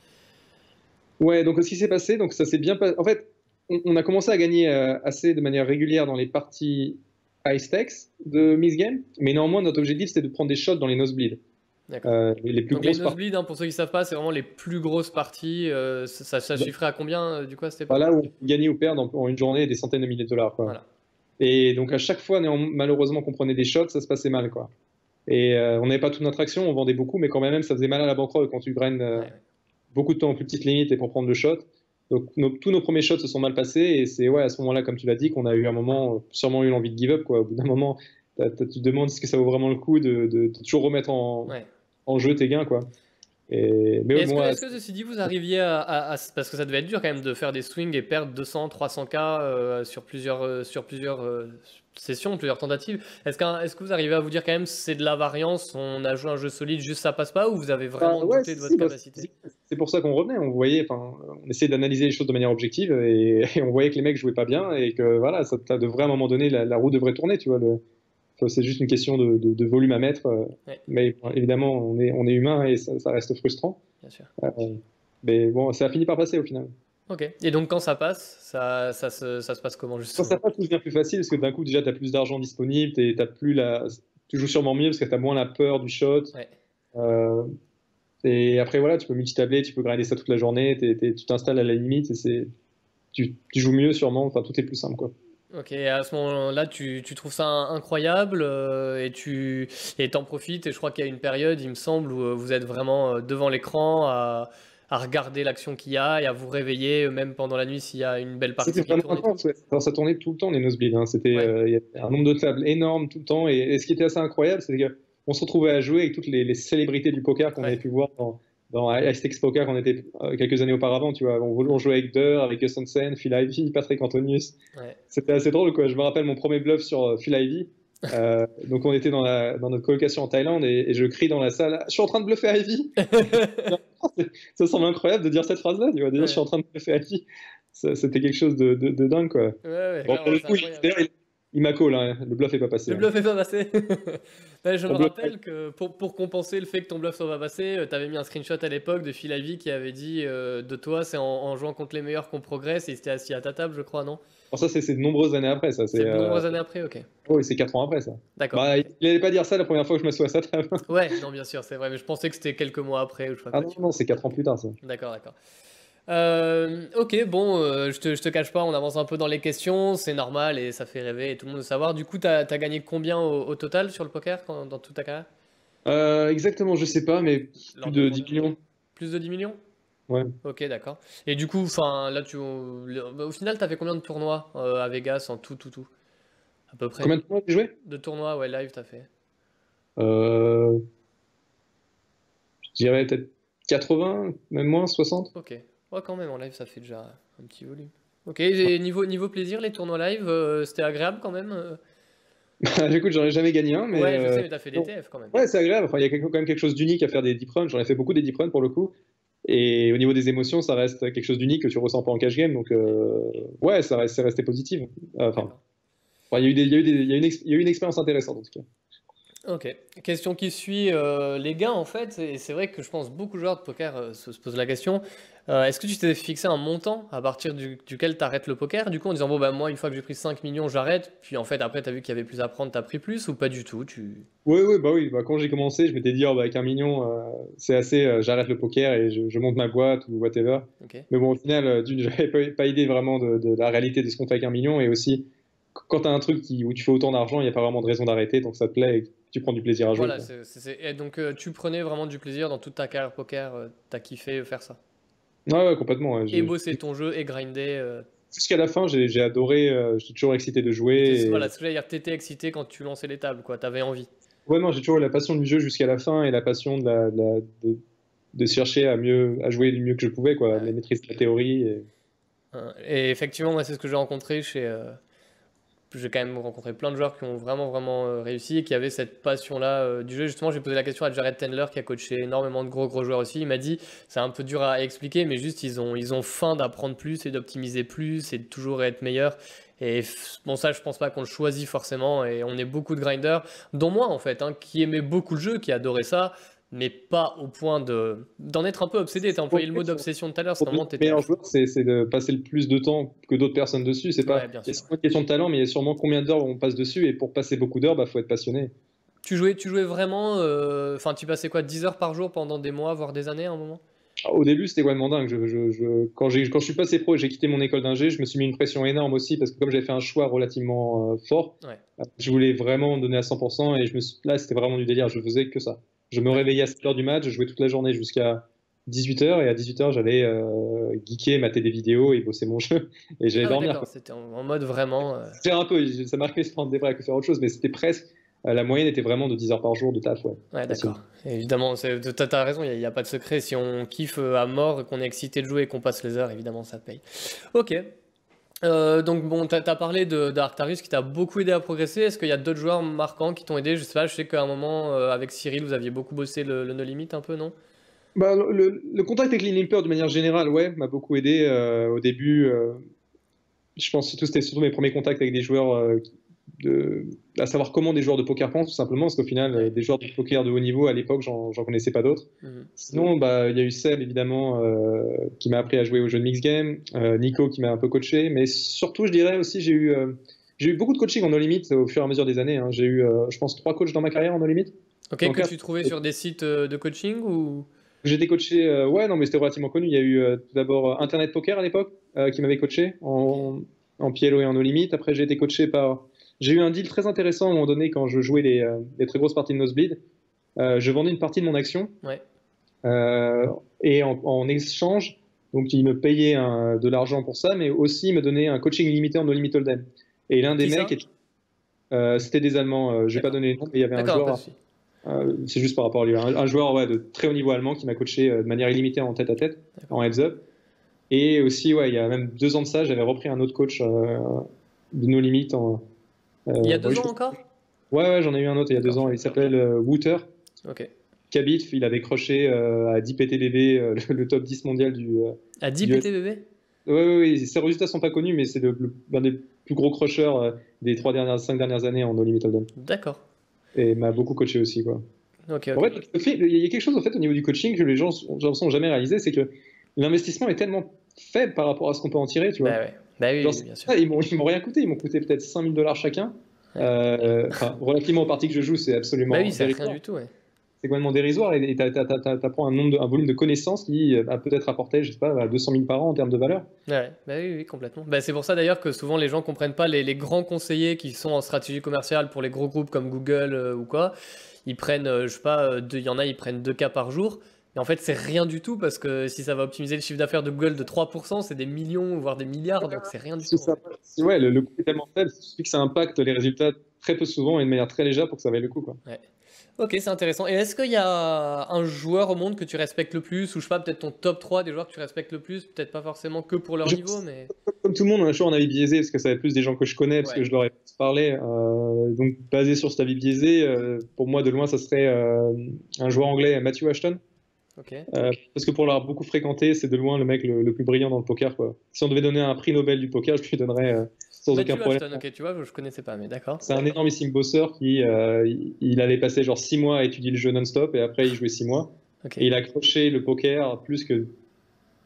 [SPEAKER 2] Ouais, donc ce qui s'est passé, donc ça s'est bien passé. En fait, on, on a commencé à gagner assez de manière régulière dans les parties high stakes de Miss Game, mais néanmoins, notre objectif c'était de prendre des shots dans les nosebleeds. Euh, les plus
[SPEAKER 1] Donc les
[SPEAKER 2] grosses parties.
[SPEAKER 1] nosebleeds, hein, pour ceux qui savent pas, c'est vraiment les plus grosses parties. euh, ça, ça, ça
[SPEAKER 2] Bah-
[SPEAKER 1] chiffrait à combien euh, du coup à cette époque
[SPEAKER 2] Voilà où on gagnait ou perdre en, en une journée des centaines de milliers de dollars. Quoi.
[SPEAKER 1] Voilà.
[SPEAKER 2] Et donc à chaque fois, malheureusement, qu'on prenait des shots, ça se passait mal. Quoi. Et euh, on n'avait pas toute notre action, on vendait beaucoup, mais quand même, ça faisait mal à la bankroll quand tu
[SPEAKER 1] Ouais, ouais.
[SPEAKER 2] beaucoup de temps en plus petite limite et pour prendre le shot. Donc nos- tous nos premiers shots se sont mal passés et c'est ouais, à ce moment-là, comme tu l'as dit, qu'on a eu un moment, euh, sûrement eu l'envie de give up. Quoi. Au bout d'un moment, tu te demandes que ça vaut vraiment le coup de, de- de toujours remettre en,
[SPEAKER 1] Ouais.
[SPEAKER 2] en jeu tes gains. Quoi. Et, mais
[SPEAKER 1] Est-ce
[SPEAKER 2] bon,
[SPEAKER 1] que, est-ce que ceci dit, vous arriviez à, à- à- Parce que ça devait être dur quand même de faire des swings et perdre 200, 300K euh, sur plusieurs, euh, sur plusieurs euh, sessions, plusieurs tentatives. Est-ce qu'un- est-ce que vous arrivez à vous dire quand même c'est de la variance, on a joué un jeu solide, juste ça passe pas, ou vous avez vraiment
[SPEAKER 2] Ah, ouais,
[SPEAKER 1] douté de votre
[SPEAKER 2] bah,
[SPEAKER 1] capacité?
[SPEAKER 2] c'est- C'est pour ça qu'on revenait. On voyait, enfin, on essayait d'analyser les choses de manière objective et, *laughs* et on voyait que les mecs jouaient pas bien et que voilà, ça ça devrait à un moment donné, la, la roue devrait tourner, tu vois. Le, c'est juste une question de, de- de volume à mettre. euh,
[SPEAKER 1] Ouais.
[SPEAKER 2] Mais évidemment, on est, on est humain et ça, ça reste frustrant.
[SPEAKER 1] Bien sûr.
[SPEAKER 2] Euh, mais bon, ça a fini par passer au final.
[SPEAKER 1] Ok. Et donc quand ça passe, ça, ça, se, ça se passe comment
[SPEAKER 2] Quand
[SPEAKER 1] justement
[SPEAKER 2] ça passe, tout devient plus facile parce que d'un coup, déjà, tu as plus d'argent disponible, t'as plus la... tu joues sûrement mieux parce que tu as moins la peur du shot.
[SPEAKER 1] Ouais.
[SPEAKER 2] Euh, et après, voilà, tu peux multitabler, tu peux grinder ça toute la journée, tu t'installes à la limite et tu, tu joues mieux sûrement, enfin, tout est plus simple, quoi.
[SPEAKER 1] Ok, à ce moment-là, tu, tu trouves ça incroyable euh, et tu et t'en profites. Et je crois qu'il y a une période, il me semble, où euh, vous êtes vraiment euh, devant l'écran à, à regarder l'action qu'il y a et à vous réveiller, même pendant la nuit, s'il y a une belle partie
[SPEAKER 2] C'était vraiment intense, ouais. Alors, ça tournait tout le temps, les nosebleeds. Hein. C'était,
[SPEAKER 1] Ouais.
[SPEAKER 2] euh, il y avait un nombre de tables énorme tout le temps. Et, et ce qui était assez incroyable, c'est qu'on se retrouvait à jouer avec toutes les, les célébrités du poker qu'on
[SPEAKER 1] Ouais.
[SPEAKER 2] avait pu voir dans, dans Aztecs Poker qu'on était euh, quelques années auparavant. Tu vois, on, on jouait avec Durr, avec Gus Hansen, Phil Ivey, Patrick Antonius.
[SPEAKER 1] Ouais.
[SPEAKER 2] C'était assez drôle, quoi. Je me rappelle mon premier bluff sur euh, Phil Ivey. *laughs* Euh, donc on était dans, la, dans notre colocation en Thaïlande et, et je crie dans la salle Je suis en train de bluffer Ivy *laughs* Ça semble incroyable de dire cette phrase-là, tu vois. Déjà,
[SPEAKER 1] Ouais.
[SPEAKER 2] je suis en train de bluffer Ivy. C'était quelque chose de, de, de dingue, quoi.
[SPEAKER 1] Ouais, ouais,
[SPEAKER 2] Bon, pour le coup, il, il, m'a call, hein. le bluff est pas passé.
[SPEAKER 1] Le bluff est pas passé. Ouais, *laughs* je me
[SPEAKER 2] bluff-
[SPEAKER 1] rappelle que pour, pour compenser le fait que ton bluff soit pas passé, tu avais mis un screenshot à l'époque de Phil Ivey qui avait dit euh, de toi, c'est en, en jouant contre les meilleurs qu'on progresse et il s'était assis à ta table, je crois, non?
[SPEAKER 2] Alors ça, c'est de nombreuses années après, ça.
[SPEAKER 1] C'est de
[SPEAKER 2] euh,
[SPEAKER 1] nombreuses années après, ok.
[SPEAKER 2] oh, c'est 4 ans après, ça.
[SPEAKER 1] D'accord.
[SPEAKER 2] Bah, il n'allait pas dire ça la première fois que je m'assois à sa table.
[SPEAKER 1] Ouais, non, bien sûr, c'est vrai, mais je pensais que c'était quelques mois après ou je pas
[SPEAKER 2] Ah non, non, c'est 4 ans plus tard, ça.
[SPEAKER 1] D'accord, d'accord. Euh, ok, bon, euh, je te, je te cache pas, on avance un peu dans les questions, c'est normal et ça fait rêver et tout le monde veut savoir. Du coup, t'as as gagné combien au, au total sur le poker quand- dans toute ta carrière?
[SPEAKER 2] Euh, exactement, je sais pas, mais plus de
[SPEAKER 1] de
[SPEAKER 2] 10
[SPEAKER 1] grandeur.
[SPEAKER 2] millions.
[SPEAKER 1] Plus de 10 millions?
[SPEAKER 2] Ouais.
[SPEAKER 1] Ok, d'accord. Et du coup, enfin, là, tu, au final, t'as fait combien de tournois à Vegas en tout, tout, tout? À peu près.
[SPEAKER 2] Combien de temps j'ai joué?
[SPEAKER 1] De tournois, ouais, live, t'as fait
[SPEAKER 2] euh, Je dirais peut-être 80, même moins, 60.
[SPEAKER 1] Ok. Ouais, quand même, en live, ça fait déjà un petit volume. Ok, et niveau, niveau plaisir, les tournois live, euh, c'était agréable quand même euh *laughs*
[SPEAKER 2] Écoute, j'en ai jamais gagné un, mais.
[SPEAKER 1] Ouais, je
[SPEAKER 2] euh,
[SPEAKER 1] sais, mais t'as fait des
[SPEAKER 2] bon.
[SPEAKER 1] TF quand même.
[SPEAKER 2] Ouais, c'est agréable. Enfin, il y a quand même quelque chose d'unique à faire des deep runs. J'en ai fait beaucoup des deep runs pour le coup. Et au niveau des émotions, ça reste quelque chose d'unique que tu ressens pas en cash game. Donc, euh, ouais, ça reste, c'est resté positif. Euh, Enfin,
[SPEAKER 1] D'accord.
[SPEAKER 2] enfin, il y a eu des, il y a eu des- il y a une, ex- il y a eu une expérience intéressante en tout cas.
[SPEAKER 1] Ok. Question qui suit euh, les gains en fait, et c'est vrai que je pense beaucoup de joueurs de poker euh, se, se posent la question. euh, Est-ce que tu t'es fixé un montant à partir du- duquel tu arrêtes le poker Du coup, en disant, bon, bah moi, une fois que j'ai pris 5 millions, j'arrête. Puis en fait, après, tu as vu qu'il y avait plus à prendre, tu as pris plus ou pas du tout tu...
[SPEAKER 2] Oui, oui, bah oui. Bah, quand j'ai commencé, je m'étais dit, oh, bah, avec un million, c'est assez, j'arrête le poker et je, je monte ma boîte ou whatever.
[SPEAKER 1] Ok.
[SPEAKER 2] Mais bon, au final, d'une, *laughs* j'avais pas, pas idée vraiment de, de la réalité de ce qu'on fait avec un million. Et aussi, qu- quand tu as un truc qui, où tu fais autant d'argent, il n'y a pas vraiment de raison d'arrêter. Donc ça te plaît et tu prends du plaisir à jouer.
[SPEAKER 1] Voilà, c'est- c'est- et donc euh, tu prenais vraiment du plaisir dans toute ta carrière poker, euh, t'as kiffé faire ça?
[SPEAKER 2] Ouais, ouais, complètement. ouais.
[SPEAKER 1] Et bosser ton jeu et grinder. euh,
[SPEAKER 2] Jusqu'à la fin, j'ai adoré. euh, j'étais toujours excité de jouer. et-
[SPEAKER 1] Voilà, ce que j'allais dire, t'étais excité quand tu lançais les tables, quoi, t'avais envie.
[SPEAKER 2] Ouais, non, j'ai toujours eu la passion du jeu jusqu'à la fin et la passion de, la, de, la- de, de chercher à mieux à jouer du mieux que je pouvais, quoi,
[SPEAKER 1] Ouais.
[SPEAKER 2] à maîtriser la théorie. Et...
[SPEAKER 1] Hein, Et effectivement, moi, c'est ce que j'ai rencontré chez, euh, j'ai quand même rencontré plein de joueurs qui ont vraiment vraiment euh, réussi et qui avaient cette passion-là euh, du jeu. Justement, j'ai posé la question à Jared Tendler qui a coaché énormément de gros gros joueurs aussi. Il m'a dit, c'est un peu dur à expliquer, mais juste ils ont ils ont faim d'apprendre plus et d'optimiser plus et de toujours être meilleur. Et bon, ça, je pense pas qu'on le choisit forcément. Et on est beaucoup de grinders, dont moi en fait, hein, qui aimait beaucoup le jeu, qui adorait ça mais pas au point de d'en être un peu obsédé. Tu as employé le mot d'obsession tout à l'heure.
[SPEAKER 2] Le meilleur joueur, c'est de passer le plus de temps que d'autres personnes dessus. C'est pas, une question de talent, mais il y a sûrement combien d'heures on passe dessus. Et pour passer beaucoup d'heures, il bah, faut être passionné.
[SPEAKER 1] Tu jouais, tu jouais vraiment. Euh, enfin, tu passais quoi 10 heures par jour pendant des mois, voire des années à un moment?
[SPEAKER 2] Au début, c'était vraiment dingue. Je, je, quand, quand, je suis passé pro et j'ai quitté mon école d'ingé, je me suis mis une pression énorme aussi parce que comme j'avais fait un choix relativement euh, fort, je voulais vraiment donner à 100% et je me là, c'était vraiment du délire. Je faisais que ça. Je me réveillais à 7h du match, je jouais toute la journée jusqu'à 18h et à 18h j'allais euh, geeker, mater des vidéos et bosser mon jeu *laughs* et j'allais ah dormir.
[SPEAKER 1] C'était en, mode vraiment. Euh... *laughs*
[SPEAKER 2] C'était un peu, ça marquait se prendre des que faire autre chose, mais c'était presque. Euh, la moyenne était vraiment de 10 heures par jour de taf.
[SPEAKER 1] Ouais, ouais d'accord. Évidemment, tu as, raison, il n'y a, pas de secret. Si on kiffe euh, à mort, qu'on est excité de jouer et qu'on passe les heures, évidemment, ça paye. Ok, euh, donc bon, tu as, parlé d'Arctarius qui t'a beaucoup aidé à progresser. Est-ce qu'il y a d'autres joueurs marquants qui t'ont aidé? Je sais pas, je sais qu'à un moment, euh, avec Cyril, vous aviez beaucoup bossé le, No Limit un peu, non?
[SPEAKER 2] Bah, le, contact avec l'Inlimper de manière générale, ouais, m'a beaucoup aidé euh, au début. je pense que c'était surtout mes premiers contacts avec des joueurs de, à savoir comment des joueurs de poker pensent, tout simplement, parce qu'au final, euh, des joueurs de poker de haut niveau, à l'époque, j'en connaissais pas d'autres. Mhm. Sinon, bah, il y a eu Seb, évidemment, euh, qui m'a appris à jouer au jeu de mix game, euh, Nico, qui m'a un peu coaché, mais surtout, je dirais aussi, j'ai eu, j'ai eu beaucoup de coaching en no limit au fur et à mesure des années. Hein. J'ai eu, je pense, trois coachs dans ma carrière en no limit.
[SPEAKER 1] Ok, que tu trouvais sur des sites de coaching ou?
[SPEAKER 2] J'ai été coaché, ouais, non, mais c'était relativement connu. Il y a eu tout d'abord Internet Poker à l'époque, qui m'avait coaché en, en PLO et en no limit. Après, j'ai été coaché par j'ai eu un deal très intéressant à un moment donné quand je jouais les, euh, très grosses parties de Nosebleed. Euh, je vendais une partie de mon action. Euh, et en, échange, donc il me payait de l'argent pour ça, mais aussi il me donnait un coaching limité en No Limit Hold'em. Et l'un des mecs, c'était des Allemands, je vais pas donner le nom, mais il y avait un joueur. c'est juste par rapport à lui, un, joueur de très haut niveau allemand qui m'a coaché de manière illimitée en tête à tête, en heads up. Et aussi, ouais, il y a même deux ans de ça, j'avais repris un autre coach de No Limit en,
[SPEAKER 1] il y a deux ans encore
[SPEAKER 2] Ouais, ouais j'en ai eu un autre il y a deux ans. Il s'appelle euh, Wouter. Ok. Il avait croché euh, à 10 PTBB euh, le, *laughs* top 10 mondial du.
[SPEAKER 1] à 10 PTBB
[SPEAKER 2] Oui, oui. Ses résultats sont pas connus, mais c'est l'un des plus gros crocheurs des trois dernières, cinq dernières années en No Limit Hold'em.
[SPEAKER 1] D'accord.
[SPEAKER 2] Et m'a beaucoup coaché aussi, quoi.
[SPEAKER 1] Ok.
[SPEAKER 2] En fait, il y a quelque chose en fait au niveau du coaching que les gens, n'ont jamais réalisé, c'est que l'investissement est tellement faible par rapport à ce qu'on peut en tirer, tu vois.
[SPEAKER 1] Bah ouais. Bah oui, bien sûr.
[SPEAKER 2] Ils m'ont rien coûté, ils m'ont coûté peut-être 5000 dollars chacun. Euh, relativement aux parties que je joue, c'est absolument.
[SPEAKER 1] Bah oui, c'est rien du tout, ouais.
[SPEAKER 2] C'est complètement dérisoire et tu apprends un, nombre un volume de connaissances qui va peut-être apporter, je sais pas, 200 000 par an en termes de valeur.
[SPEAKER 1] Ouais, bah oui, oui, complètement. Bah, c'est pour ça d'ailleurs que souvent les gens comprennent pas les, grands conseillers qui sont en stratégie commerciale pour les gros groupes comme Google euh, ou quoi. Ils prennent, euh, je sais pas, il y en a, ils prennent deux cas par jour. Et en fait, c'est rien du tout parce que si ça va optimiser le chiffre d'affaires de Google de 3%, c'est des millions, voire des milliards, donc c'est rien du tout.
[SPEAKER 2] Ça, ouais, le, coût est tellement faible, suffit que ça impacte les résultats très peu souvent et de manière très légère pour que ça vaille le coup. Quoi.
[SPEAKER 1] Ouais. Ok, c'est intéressant. Et est-ce qu'il y a un joueur au monde que tu respectes le plus, ou je sais pas, peut-être ton top 3 des joueurs que tu respectes le plus, peut-être pas forcément que pour leur niveau, mais.
[SPEAKER 2] Comme tout le monde, on a toujours un avis biaisé, parce que ça va être plus des gens que je connais, parce que je leur ai parlé. Euh, donc, basé sur cet avis biaisé, euh, pour moi, de loin, ça serait euh, un joueur anglais, Matthew Ashton. Euh, parce que pour l'avoir beaucoup fréquenté, c'est de loin le mec le, plus brillant dans le poker. Quoi. Si on devait donner un prix Nobel du poker, je lui donnerais euh, sans aucun problème.
[SPEAKER 1] tu vois, je connaissais pas, mais d'accord.
[SPEAKER 2] C'est un énormissime bosseur qui euh, il, allait passer genre 6 mois à étudier le jeu non-stop et après il jouait 6 mois. Et il a accroché le poker plus que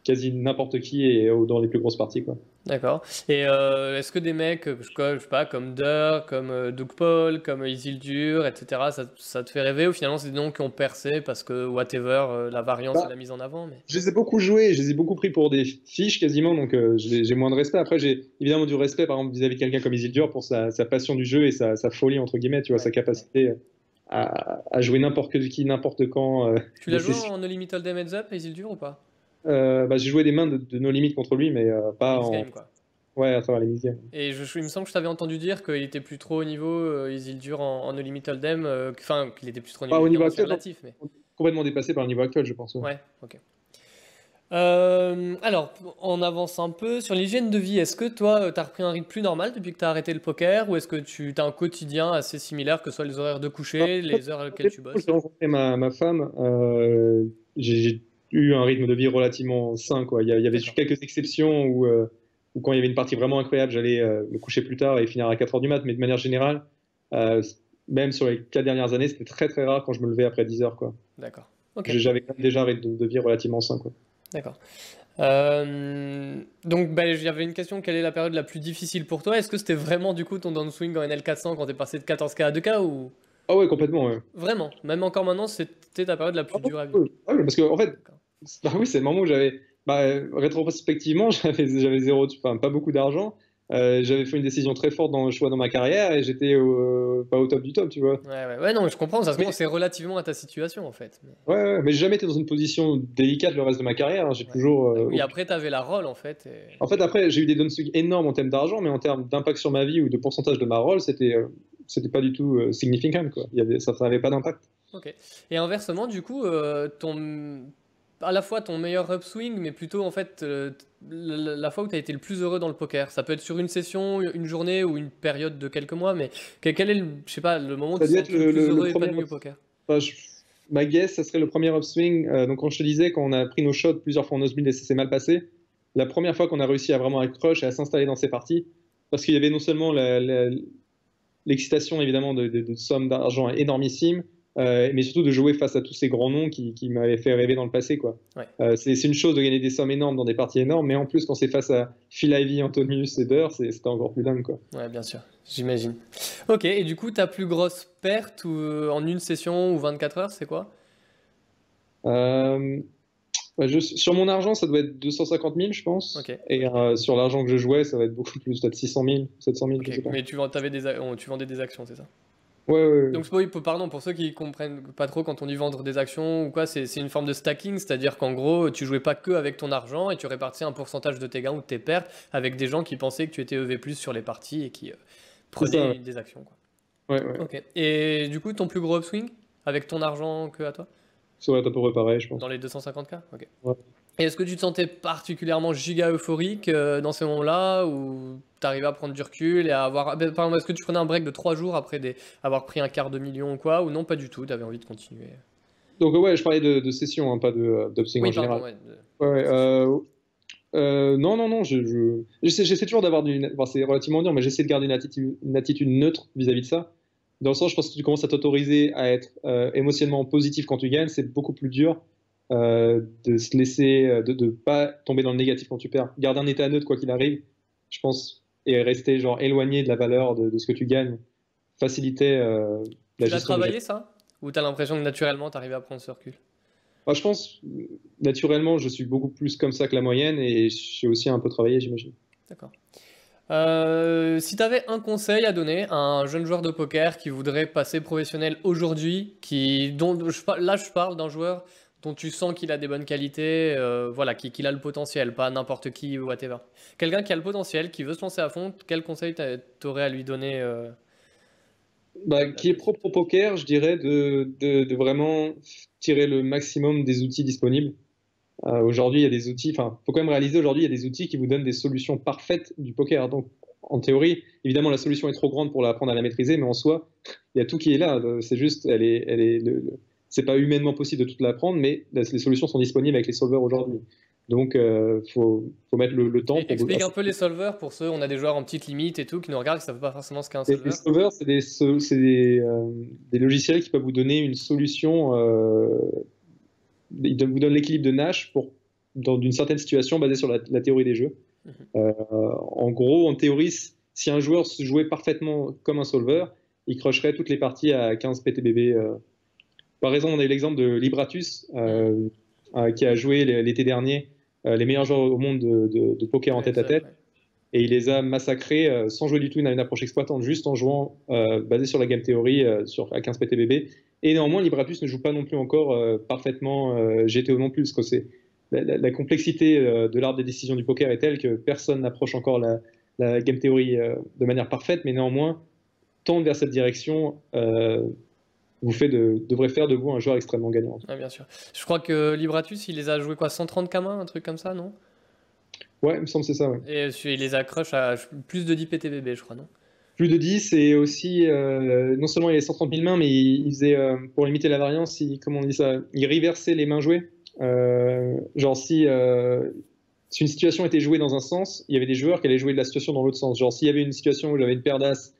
[SPEAKER 2] quasi n'importe qui et dans les plus grosses parties. Quoi.
[SPEAKER 1] D'accord. Et euh, est-ce que des mecs, je sais pas, comme Dur, comme euh, Doug Paul, comme Isildur, etc., ça, ça, te fait rêver ou finalement c'est des noms qui ont percé parce que whatever, euh, la variance bah, la mise en avant mais...
[SPEAKER 2] Je les ai beaucoup joués, je les ai beaucoup pris pour des fiches quasiment, donc j'ai moins de respect. Après, j'ai évidemment du respect par exemple vis-à-vis de quelqu'un comme Isildur pour sa, sa, passion du jeu et sa, sa, folie, entre guillemets, tu vois, sa capacité. À, à, jouer n'importe qui, n'importe quand.
[SPEAKER 1] tu l'as *laughs* joué en No Limit Hold'em Heads Up, Isildur, ou pas?
[SPEAKER 2] Euh, bah, j'ai joué des mains de, nos limites contre lui, mais euh, pas en. Game, quoi. Ouais, à travers les games.
[SPEAKER 1] Et je, il me semble que je t'avais entendu dire qu'il était plus trop au niveau euh, en, en No Limit Hold'em, euh, enfin qu'il était plus trop au niveau,
[SPEAKER 2] au niveau actuel, relatif, mais... complètement dépassé par le niveau actuel, je pense.
[SPEAKER 1] Ouais, ok. Alors, on avance un peu sur l'hygiène de vie. Est-ce que toi, tu as repris un rythme plus normal depuis que tu as arrêté le poker ou est-ce que tu as un quotidien assez similaire, que ce soit les horaires de coucher, les heures à lesquelles tu bosses?
[SPEAKER 2] J'ai rencontré ma, ma femme, j'ai eu un rythme de vie relativement sain. Quoi. Il, y avait
[SPEAKER 1] D'accord.
[SPEAKER 2] quelques exceptions où, euh, où quand il y avait une partie vraiment incroyable, j'allais euh, me coucher plus tard et finir à 4 heures du mat. Mais de manière générale, euh, même sur les 4 dernières années, c'était très très rare quand je me levais après 10 heures. Quoi.
[SPEAKER 1] D'accord.
[SPEAKER 2] J'avais quand même déjà un rythme de vie relativement sain. Quoi.
[SPEAKER 1] d'accord. Euh, donc, ben, j'avais une question. Quelle est la période la plus difficile pour toi? Est-ce que c'était vraiment du coup ton downswing en NL400 quand t'es passé de 14K à 2K ou?
[SPEAKER 2] Ah ouais, complètement. Ouais.
[SPEAKER 1] vraiment? Même encore maintenant, c'était ta période la plus
[SPEAKER 2] Ah,
[SPEAKER 1] dure à vivre.
[SPEAKER 2] ouais, parce que en fait. Bah oui, c'est le moment où j'avais, bah, euh, rétrospectivement, *laughs* j'avais, j'avais zéro, enfin pas beaucoup d'argent. Euh, j'avais fait une décision très forte dans le choix dans ma carrière et j'étais au- pas au top du top, tu vois.
[SPEAKER 1] Ouais, ouais, ouais, non, je comprends. Ça se
[SPEAKER 2] Mais-
[SPEAKER 1] c'est relativement à ta situation en fait.
[SPEAKER 2] Ouais, ouais, mais j'ai jamais été dans une position délicate le reste de ma carrière. hein. J'ai toujours. euh,
[SPEAKER 1] Oui, après, t'avais la rôle en fait. et-
[SPEAKER 2] En fait, après, j'ai eu des downswings énormes en termes d'argent, mais en termes d'impact sur ma vie ou de pourcentage de ma rôle, c'était, euh, c'était pas du tout euh, significant, quoi. Il y avait, ça n'avait pas d'impact.
[SPEAKER 1] Ok. Et inversement, du coup, euh, ton, à la fois ton meilleur upswing, mais plutôt en fait euh, la, la fois où tu as été le plus heureux dans le poker. Ça peut être sur une session, une journée ou une période de quelques mois, mais quel, est le, je sais pas, le moment où tu sens le
[SPEAKER 2] le-
[SPEAKER 1] plus
[SPEAKER 2] le- le
[SPEAKER 1] heureux et
[SPEAKER 2] premier
[SPEAKER 1] épanoui au poker?
[SPEAKER 2] Enfin, je- ma guess, ça serait le premier upswing. Euh, donc, quand je te disais, quand on a pris nos shots plusieurs fois en Nosebleed et ça s'est mal passé, la première fois qu'on a réussi à vraiment être crush et à s'installer dans ces parties, parce qu'il y avait non seulement l'excitation évidemment de, de- de sommes d'argent énormissimes, euh, mais surtout de jouer face à tous ces grands noms qui, qui m'avaient fait rêver dans le passé. Quoi.
[SPEAKER 1] Ouais.
[SPEAKER 2] Euh, c'est une chose de gagner des sommes énormes dans des parties énormes, mais en plus, quand c'est face à Phil Ivey, Antonius et c'est- c'était encore plus dingue. Quoi.
[SPEAKER 1] Ouais, bien sûr, j'imagine. Ok, et du coup, ta plus grosse perte ou, euh, en une session ou 24 heures, c'est quoi?
[SPEAKER 2] Je- sur mon argent, ça doit être 250 000, je pense. Et sur l'argent que je jouais, ça va être beaucoup plus, peut-être 600 000, 700 000, je
[SPEAKER 1] Ok,
[SPEAKER 2] sais pas.
[SPEAKER 1] mais tu, t'avais des, tu vendais des actions, c'est ça?
[SPEAKER 2] Ouais, ouais, ouais.
[SPEAKER 1] Donc, oui, pardon, pour ceux qui comprennent pas trop quand on dit vendre des actions ou quoi, c'est une forme de stacking, c'est-à-dire qu'en gros, tu jouais pas que avec ton argent et tu répartissais un pourcentage de tes gains ou de tes pertes avec des gens qui pensaient que tu étais EV+ sur les parties et qui euh, prenaient
[SPEAKER 2] ça,
[SPEAKER 1] des actions, quoi.
[SPEAKER 2] Ouais.
[SPEAKER 1] Et du coup, ton plus gros upswing avec ton argent que à toi?
[SPEAKER 2] Ça va être à peu près pareil, je pense.
[SPEAKER 1] dans les 250K? Ok.
[SPEAKER 2] Ouais.
[SPEAKER 1] Et est-ce que tu te sentais particulièrement giga euphorique euh, dans ces moments-là ou t'arrivais à prendre du recul et à avoir. ah, ben, Par exemple, est-ce que tu prenais un break de 3 jours après des... avoir pris un quart de million ou quoi Ou non, pas du tout, t'avais envie de continuer?
[SPEAKER 2] Donc, ouais, je parlais de, de session, hein, pas de d'upswing
[SPEAKER 1] Oui,
[SPEAKER 2] en général.
[SPEAKER 1] pardon, ouais. de-
[SPEAKER 2] Ouais, ouais, euh, euh, non, non, non, je, je- j'essaie, j'essaie toujours d'avoir. Enfin, c'est relativement dur, mais j'essaie de garder une attitude, une attitude neutre vis-à-vis de ça. Dans le sens, je pense que tu commences à t'autoriser à être euh, émotionnellement positif quand tu gagnes, c'est beaucoup plus dur euh, de se laisser, euh, de ne pas tomber dans le négatif quand tu perds. Garder un état neutre quoi qu'il arrive, je pense, et rester genre éloigné de la valeur de, de ce que tu gagnes, faciliter euh, la
[SPEAKER 1] Tu
[SPEAKER 2] gestion. des-
[SPEAKER 1] travaillé ça? Ou t'as l'impression que naturellement t'arrivais à prendre ce recul?
[SPEAKER 2] Je pense, naturellement, je suis beaucoup plus comme ça que la moyenne et j'ai aussi un peu travaillé, j'imagine.
[SPEAKER 1] D'accord. Euh, si tu avais un conseil à donner à un jeune joueur de poker qui voudrait passer professionnel aujourd'hui, qui, dont, je là je parle d'un joueur dont tu sens qu'il a des bonnes qualités, euh, voilà, qui- qu'il a le potentiel, pas n'importe qui ou whatever. Quelqu'un qui a le potentiel, qui veut se lancer à fond, quel conseil t'a- t'aurais à lui donner euh,
[SPEAKER 2] Bah, qui est propre au poker, je dirais de, vraiment tirer le maximum des outils disponibles. Euh, aujourd'hui, il y a des outils, enfin, faut quand même réaliser aujourd'hui, il y a des outils qui vous donnent des solutions parfaites du poker. Donc, en théorie, évidemment, la solution est trop grande pour l'apprendre à la maîtriser, mais en soi, il y a tout qui est là. C'est juste, elle est, elle est, le- c'est pas humainement possible de tout l'apprendre, mais les solutions sont disponibles avec les solvers aujourd'hui. Donc, euh, faut, faut mettre le, le temps pour.
[SPEAKER 1] Explique un peu les solvers pour ceux, on a des joueurs en petite limite et tout, qui nous regardent, qui savent pas forcément ce qu'est un solver.
[SPEAKER 2] les solvers, c'est des, des, euh, des logiciels qui peuvent vous donner une solution. euh, ils vous donnent l'équilibre de Nash pour, dans une certaine situation basée sur la, la théorie des jeux.
[SPEAKER 1] Mhm.
[SPEAKER 2] En gros, en théorie, si un joueur se jouait parfaitement comme un solver, il crusherait toutes les parties à 15 PTBB. Par exemple, on a eu l'exemple de Libratus, euh, euh, qui a joué l'été dernier euh, les meilleurs joueurs au monde de, de- de poker en tête à tête et il les a massacrés sans jouer du tout une, une approche exploitante, juste en jouant basé sur la game théorie sur, à 15 PTBB. Et néanmoins, Libratus ne joue pas non plus encore parfaitement GTO non plus, parce que c'est la, la- la complexité de l'art des décisions du poker est telle que personne n'approche encore la, la game théorie euh, de manière parfaite, mais néanmoins, tendre vers cette direction euh, vous fait de, devrait faire de vous un joueur extrêmement gagnant.
[SPEAKER 1] Ouais, bien sûr. Je crois que Libratus, il les a joués quoi 130 K-main, un truc comme ça, non?
[SPEAKER 2] Ouais, il me semble que c'est ça, ouais.
[SPEAKER 1] Et il les accroche à plus de 10 PTBB, je crois, non?
[SPEAKER 2] Plus de 10 et aussi euh, non seulement il avait 130 000 mains mais il, faisait euh, pour limiter la variance il, comment on dit ça? Il reversait les mains jouées euh, genre si si une situation était jouée dans un sens il y avait des joueurs qui allaient jouer de la situation dans l'autre sens genre s'il y avait une situation où j'avais une paire d'as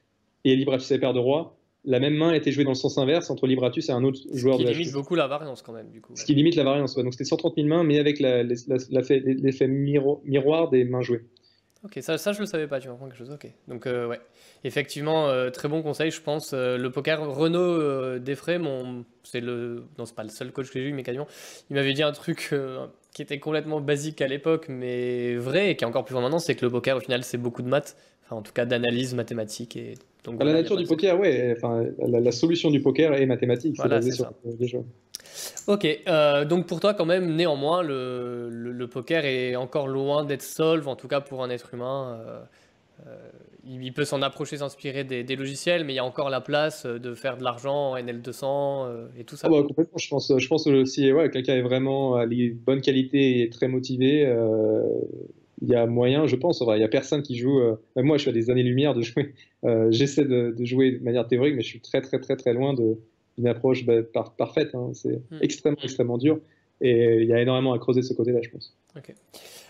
[SPEAKER 2] et Libratus avait paire de roi la même main était jouée dans le sens inverse entre Libratus et un autre joueur
[SPEAKER 1] de
[SPEAKER 2] la
[SPEAKER 1] limite beaucoup la variance quand même du coup
[SPEAKER 2] ce qui limite la variance donc c'était 130 000 mains mais avec l'effet miroir des mains jouées.
[SPEAKER 1] Ok, ça, ça je le savais pas, tu m'apprends quelque chose. Ok, donc euh, ouais, effectivement, euh, très bon conseil, je pense. Euh, le poker, Renaud Defray, mon, c'est le, non c'est pas le seul coach que j'ai eu, mais quasiment, il m'avait dit un truc qui était complètement basique à l'époque, mais vrai et qui est encore plus vrai maintenant, c'est que le poker, au final, c'est beaucoup de maths, enfin en tout cas d'analyse mathématique et
[SPEAKER 2] donc. la nature du poker, ouais, enfin la, solution du poker est mathématique, c'est basé sur jeux.
[SPEAKER 1] Ok, euh, donc pour toi quand même, néanmoins, le, le, poker est encore loin d'être solve, en tout cas pour un être humain. Euh, euh, il, peut s'en approcher, s'inspirer des, des, logiciels, mais il y a encore la place de faire de l'argent en NL200 et tout ça.
[SPEAKER 2] Ah bah, complètement, je pense, je pense que si ouais, quelqu'un est vraiment à les bonnes qualités et très motivé, il y a moyen, je pense. Il n'y a personne qui joue. moi, je suis à des années-lumière de jouer. J'essaie de, de, jouer de manière théorique, mais je suis très, très, très, très loin de, une approche bah, parfaite. Hein. C'est hmm. extrêmement, extrêmement dur. Et il y a énormément à creuser de ce côté-là, je pense.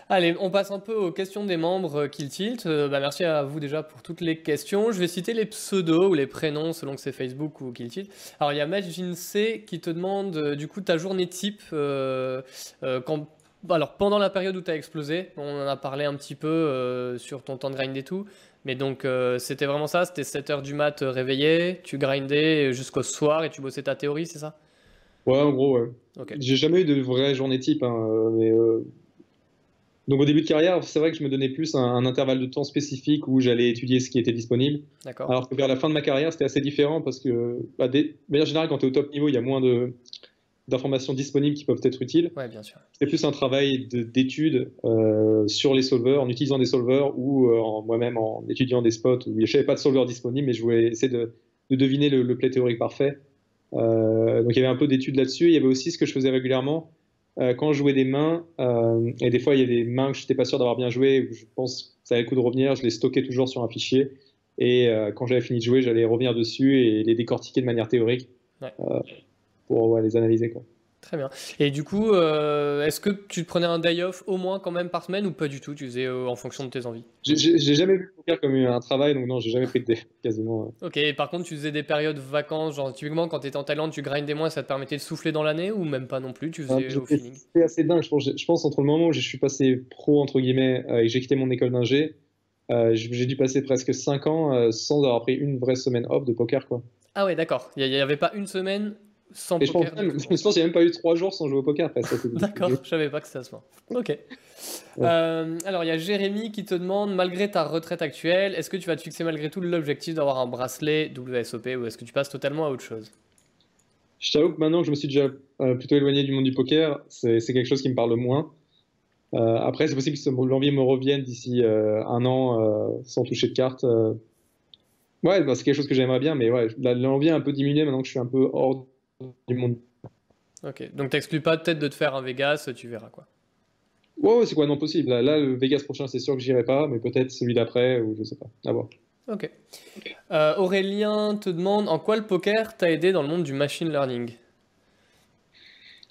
[SPEAKER 1] Allez, on passe un peu aux questions des membres euh, Kill Tilt. Euh, bah, merci à vous déjà pour toutes les questions. Je vais citer les pseudos ou les prénoms selon que c'est Facebook ou Kill Tilt. Alors, il y a Majin C qui te demande euh, du coup ta journée type quand alors pendant la période où tu as explosé, on en a parlé un petit peu sur ton temps de grind et tout, mais donc, euh, c'était vraiment ça C'était 7h du mat euh, réveillé, tu grindais jusqu'au soir et tu bossais ta théorie, c'est ça?
[SPEAKER 2] Ouais, en gros, ouais. J'ai jamais eu de vraie journée type, hein, euh. Donc au début de carrière, c'est vrai que je me donnais plus un, intervalle de temps spécifique où j'allais étudier ce qui était disponible. Alors que vers la fin de ma carrière, c'était assez différent parce que, bah, de manière générale, quand tu es au top niveau, il y a moins de, d'informations disponibles qui peuvent être utiles.
[SPEAKER 1] Ouais, bien sûr.
[SPEAKER 2] C'est plus un travail d'étude euh, sur les solvers, en utilisant des solvers ou euh, moi-même en étudiant des spots où je n'avais pas de solver disponible, mais je voulais essayer de, deviner le, play théorique parfait. Euh, donc il y avait un peu d'études là-dessus. Il y avait aussi ce que je faisais régulièrement quand je jouais des mains, et des fois il y a des mains que je n'étais pas sûr d'avoir bien joué, où je pense que ça avait le coup de revenir, je les stockais toujours sur un fichier. Et quand j'avais fini de jouer, j'allais revenir dessus et les décortiquer de manière théorique. Ouais pour les analyser. Quoi.
[SPEAKER 1] Très bien. Et du coup, euh, est-ce que tu prenais un day off au moins quand même par semaine ou pas du tout Tu faisais euh, en fonction de tes envies?
[SPEAKER 2] J'ai jamais vu le poker comme un travail, donc non, j'ai jamais pris de day *laughs* quasiment.
[SPEAKER 1] Ok, et par contre, tu faisais des périodes vacances, genre typiquement quand tu étais en Thaïlande, tu grindais moins, ça te permettait de souffler dans l'année ou même pas non plus Tu faisais au feeling?
[SPEAKER 2] C'est assez dingue, je pense, je pense, entre le moment où je suis passé pro, entre guillemets, euh, et j'ai quitté mon école d'ingé, j'ai dû passer presque 5 ans sans avoir pris une vraie semaine off de poker, quoi.
[SPEAKER 1] Ah ouais, d'accord. Il n'y avait pas une semaine sans poker.
[SPEAKER 2] Pense, *laughs* je pense qu'il n'y a même pas eu trois jours sans jouer au poker. *laughs*
[SPEAKER 1] D'accord, je savais pas que c'était à ce point. Ok. Euh, alors, il y a Jérémy qui te demande, malgré ta retraite actuelle, est-ce que tu vas te fixer malgré tout l'objectif d'avoir un bracelet WSOP ou est-ce que tu passes totalement à autre chose?
[SPEAKER 2] Je t'avoue que maintenant que je me suis déjà euh, plutôt éloigné du monde du poker, c'est quelque chose qui me parle moins. Euh, après, c'est possible que l'envie me revienne d'ici un an sans toucher de carte. Ouais, bah, c'est quelque chose que j'aimerais bien, mais ouais, l'envie a un peu diminué maintenant que je suis un peu hors du monde.
[SPEAKER 1] Ok, donc t'exclus pas peut-être de te faire un Vegas, tu verras quoi.
[SPEAKER 2] Ouais, c'est quoi non possible. Là, le Vegas prochain, c'est sûr que j'irai pas, mais peut-être celui d'après, ou je sais pas. À voir.
[SPEAKER 1] Ok. Euh, Aurélien te demande en quoi le poker t'a aidé dans le monde du machine learning?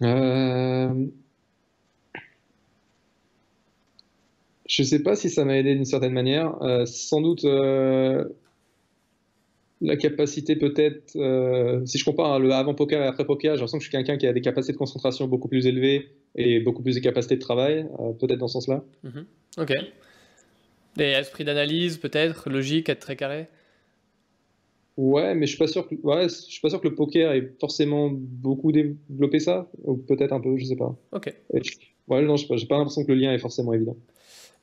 [SPEAKER 2] Euh... Je sais pas si ça m'a aidé d'une certaine manière. Euh, sans doute la capacité peut-être, euh, si je compare le avant poker et après poker, j'ai l'impression que je suis quelqu'un qui a des capacités de concentration beaucoup plus élevées et beaucoup plus de capacités de travail, euh, peut-être dans ce sens-là.
[SPEAKER 1] Mhm. Ok. Des esprits d'analyse, peut-être, logique, être très carré?
[SPEAKER 2] Ouais, mais je suis pas sûr que, ouais, je suis pas sûr que le poker ait forcément beaucoup développé ça, ou peut-être un peu, je sais pas.
[SPEAKER 1] Ok.
[SPEAKER 2] ouais, non, j'ai pas, pas l'impression que le lien est forcément évident.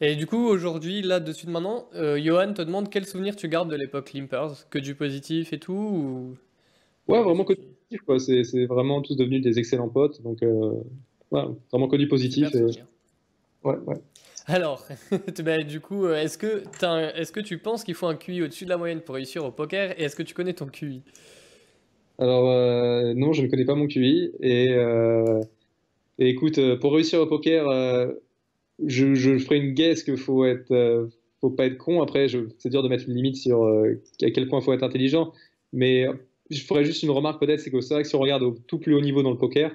[SPEAKER 1] Et du coup, aujourd'hui, là, dessus de maintenant, euh, Johan te demande quel souvenir tu gardes de l'époque Limpers Que du positif et tout ou...
[SPEAKER 2] Ouais, vraiment que du positif. C'est vraiment tous devenus des excellents potes. Donc, euh, ouais, vraiment que du positif. Ouais, ouais.
[SPEAKER 1] Alors, *laughs* bah, du coup, euh, est-ce que, est que tu penses qu'il faut un QI au-dessus de la moyenne pour réussir au poker Et est-ce que tu connais ton QI?
[SPEAKER 2] Alors, euh, non, je ne connais pas mon QI. Et, et écoute, pour réussir au poker, je, je ferai une guess qu'il faut euh, faut pas être con. Après, c'est dur de mettre une limite sur euh, à quel point il faut être intelligent. Mais je ferai juste une remarque peut-être, c'est que c'est vrai que si on regarde au tout plus haut niveau dans le poker,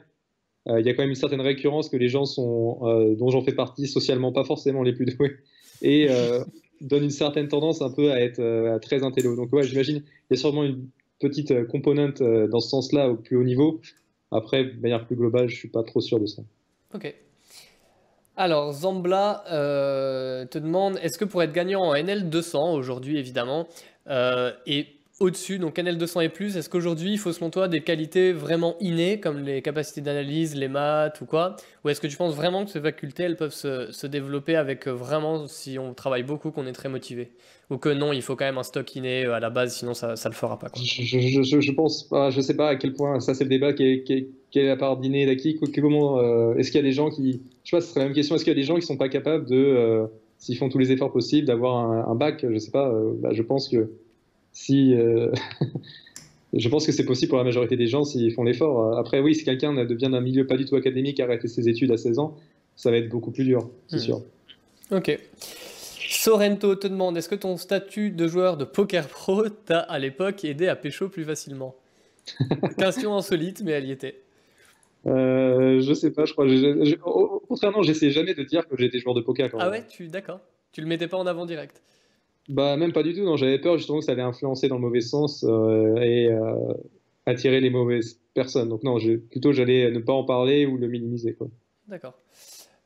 [SPEAKER 2] euh, il y a quand même une certaine récurrence que les gens sont, euh, dont j'en fais partie, socialement pas forcément les plus doués, *laughs* et euh, donne une certaine tendance un peu à être euh, très intello. Donc ouais, j'imagine il y a sûrement une petite euh, componente euh, dans ce sens-là au plus haut niveau. Après, de manière plus globale, je suis pas trop sûr de ça.
[SPEAKER 1] Ok. Alors, Zambla euh, te demande, est-ce que pour être gagnant en NL200, aujourd'hui évidemment, euh, et au-dessus, donc NL200 et plus, est-ce qu'aujourd'hui il faut selon toi des qualités vraiment innées, comme les capacités d'analyse, les maths ou quoi? Ou est-ce que tu penses vraiment que ces facultés, elles peuvent se, se développer avec euh, vraiment, si on travaille beaucoup, qu'on est très motivé? Ou que non, il faut quand même un stock inné à la base, sinon ça, ça le fera pas, quoi.
[SPEAKER 2] Je, je, pense je sais pas à quel point, ça c'est le débat, qui est, qui est- la part d'inné et d'acquis, comment, est-ce qu'il y a des gens qui, je sais pas, ce serait la même question, est-ce qu'il y a des gens qui sont pas capables de, euh, s'ils font tous les efforts possibles, d'avoir un, un bac, je sais pas, euh, bah, je pense que si, euh, *laughs* je pense que c'est possible pour la majorité des gens s'ils font l'effort. Après, oui, si quelqu'un devient d'un milieu pas du tout académique, a arrêté ses études à 16 ans, ça va être beaucoup plus dur, c'est
[SPEAKER 1] Hmm.
[SPEAKER 2] sûr.
[SPEAKER 1] Ok. Sorrento te demande, est-ce que ton statut de joueur de poker pro t'a à l'époque aidé à pécho plus facilement? *laughs* Question insolite, mais elle y était.
[SPEAKER 2] Euh, je sais pas, je crois. j'ai- j'ai- au- Contrairement, j'essaie jamais de dire que j'étais joueur de poker quand
[SPEAKER 1] Ah
[SPEAKER 2] même.
[SPEAKER 1] ouais, tu d'accord. Tu le mettais pas en avant direct.
[SPEAKER 2] Bah, même pas du tout, non. J'avais peur justement que ça allait influencer dans le mauvais sens euh, et euh, attirer les mauvaises personnes. Donc, non, plutôt j'allais ne pas en parler ou le minimiser, quoi.
[SPEAKER 1] D'accord.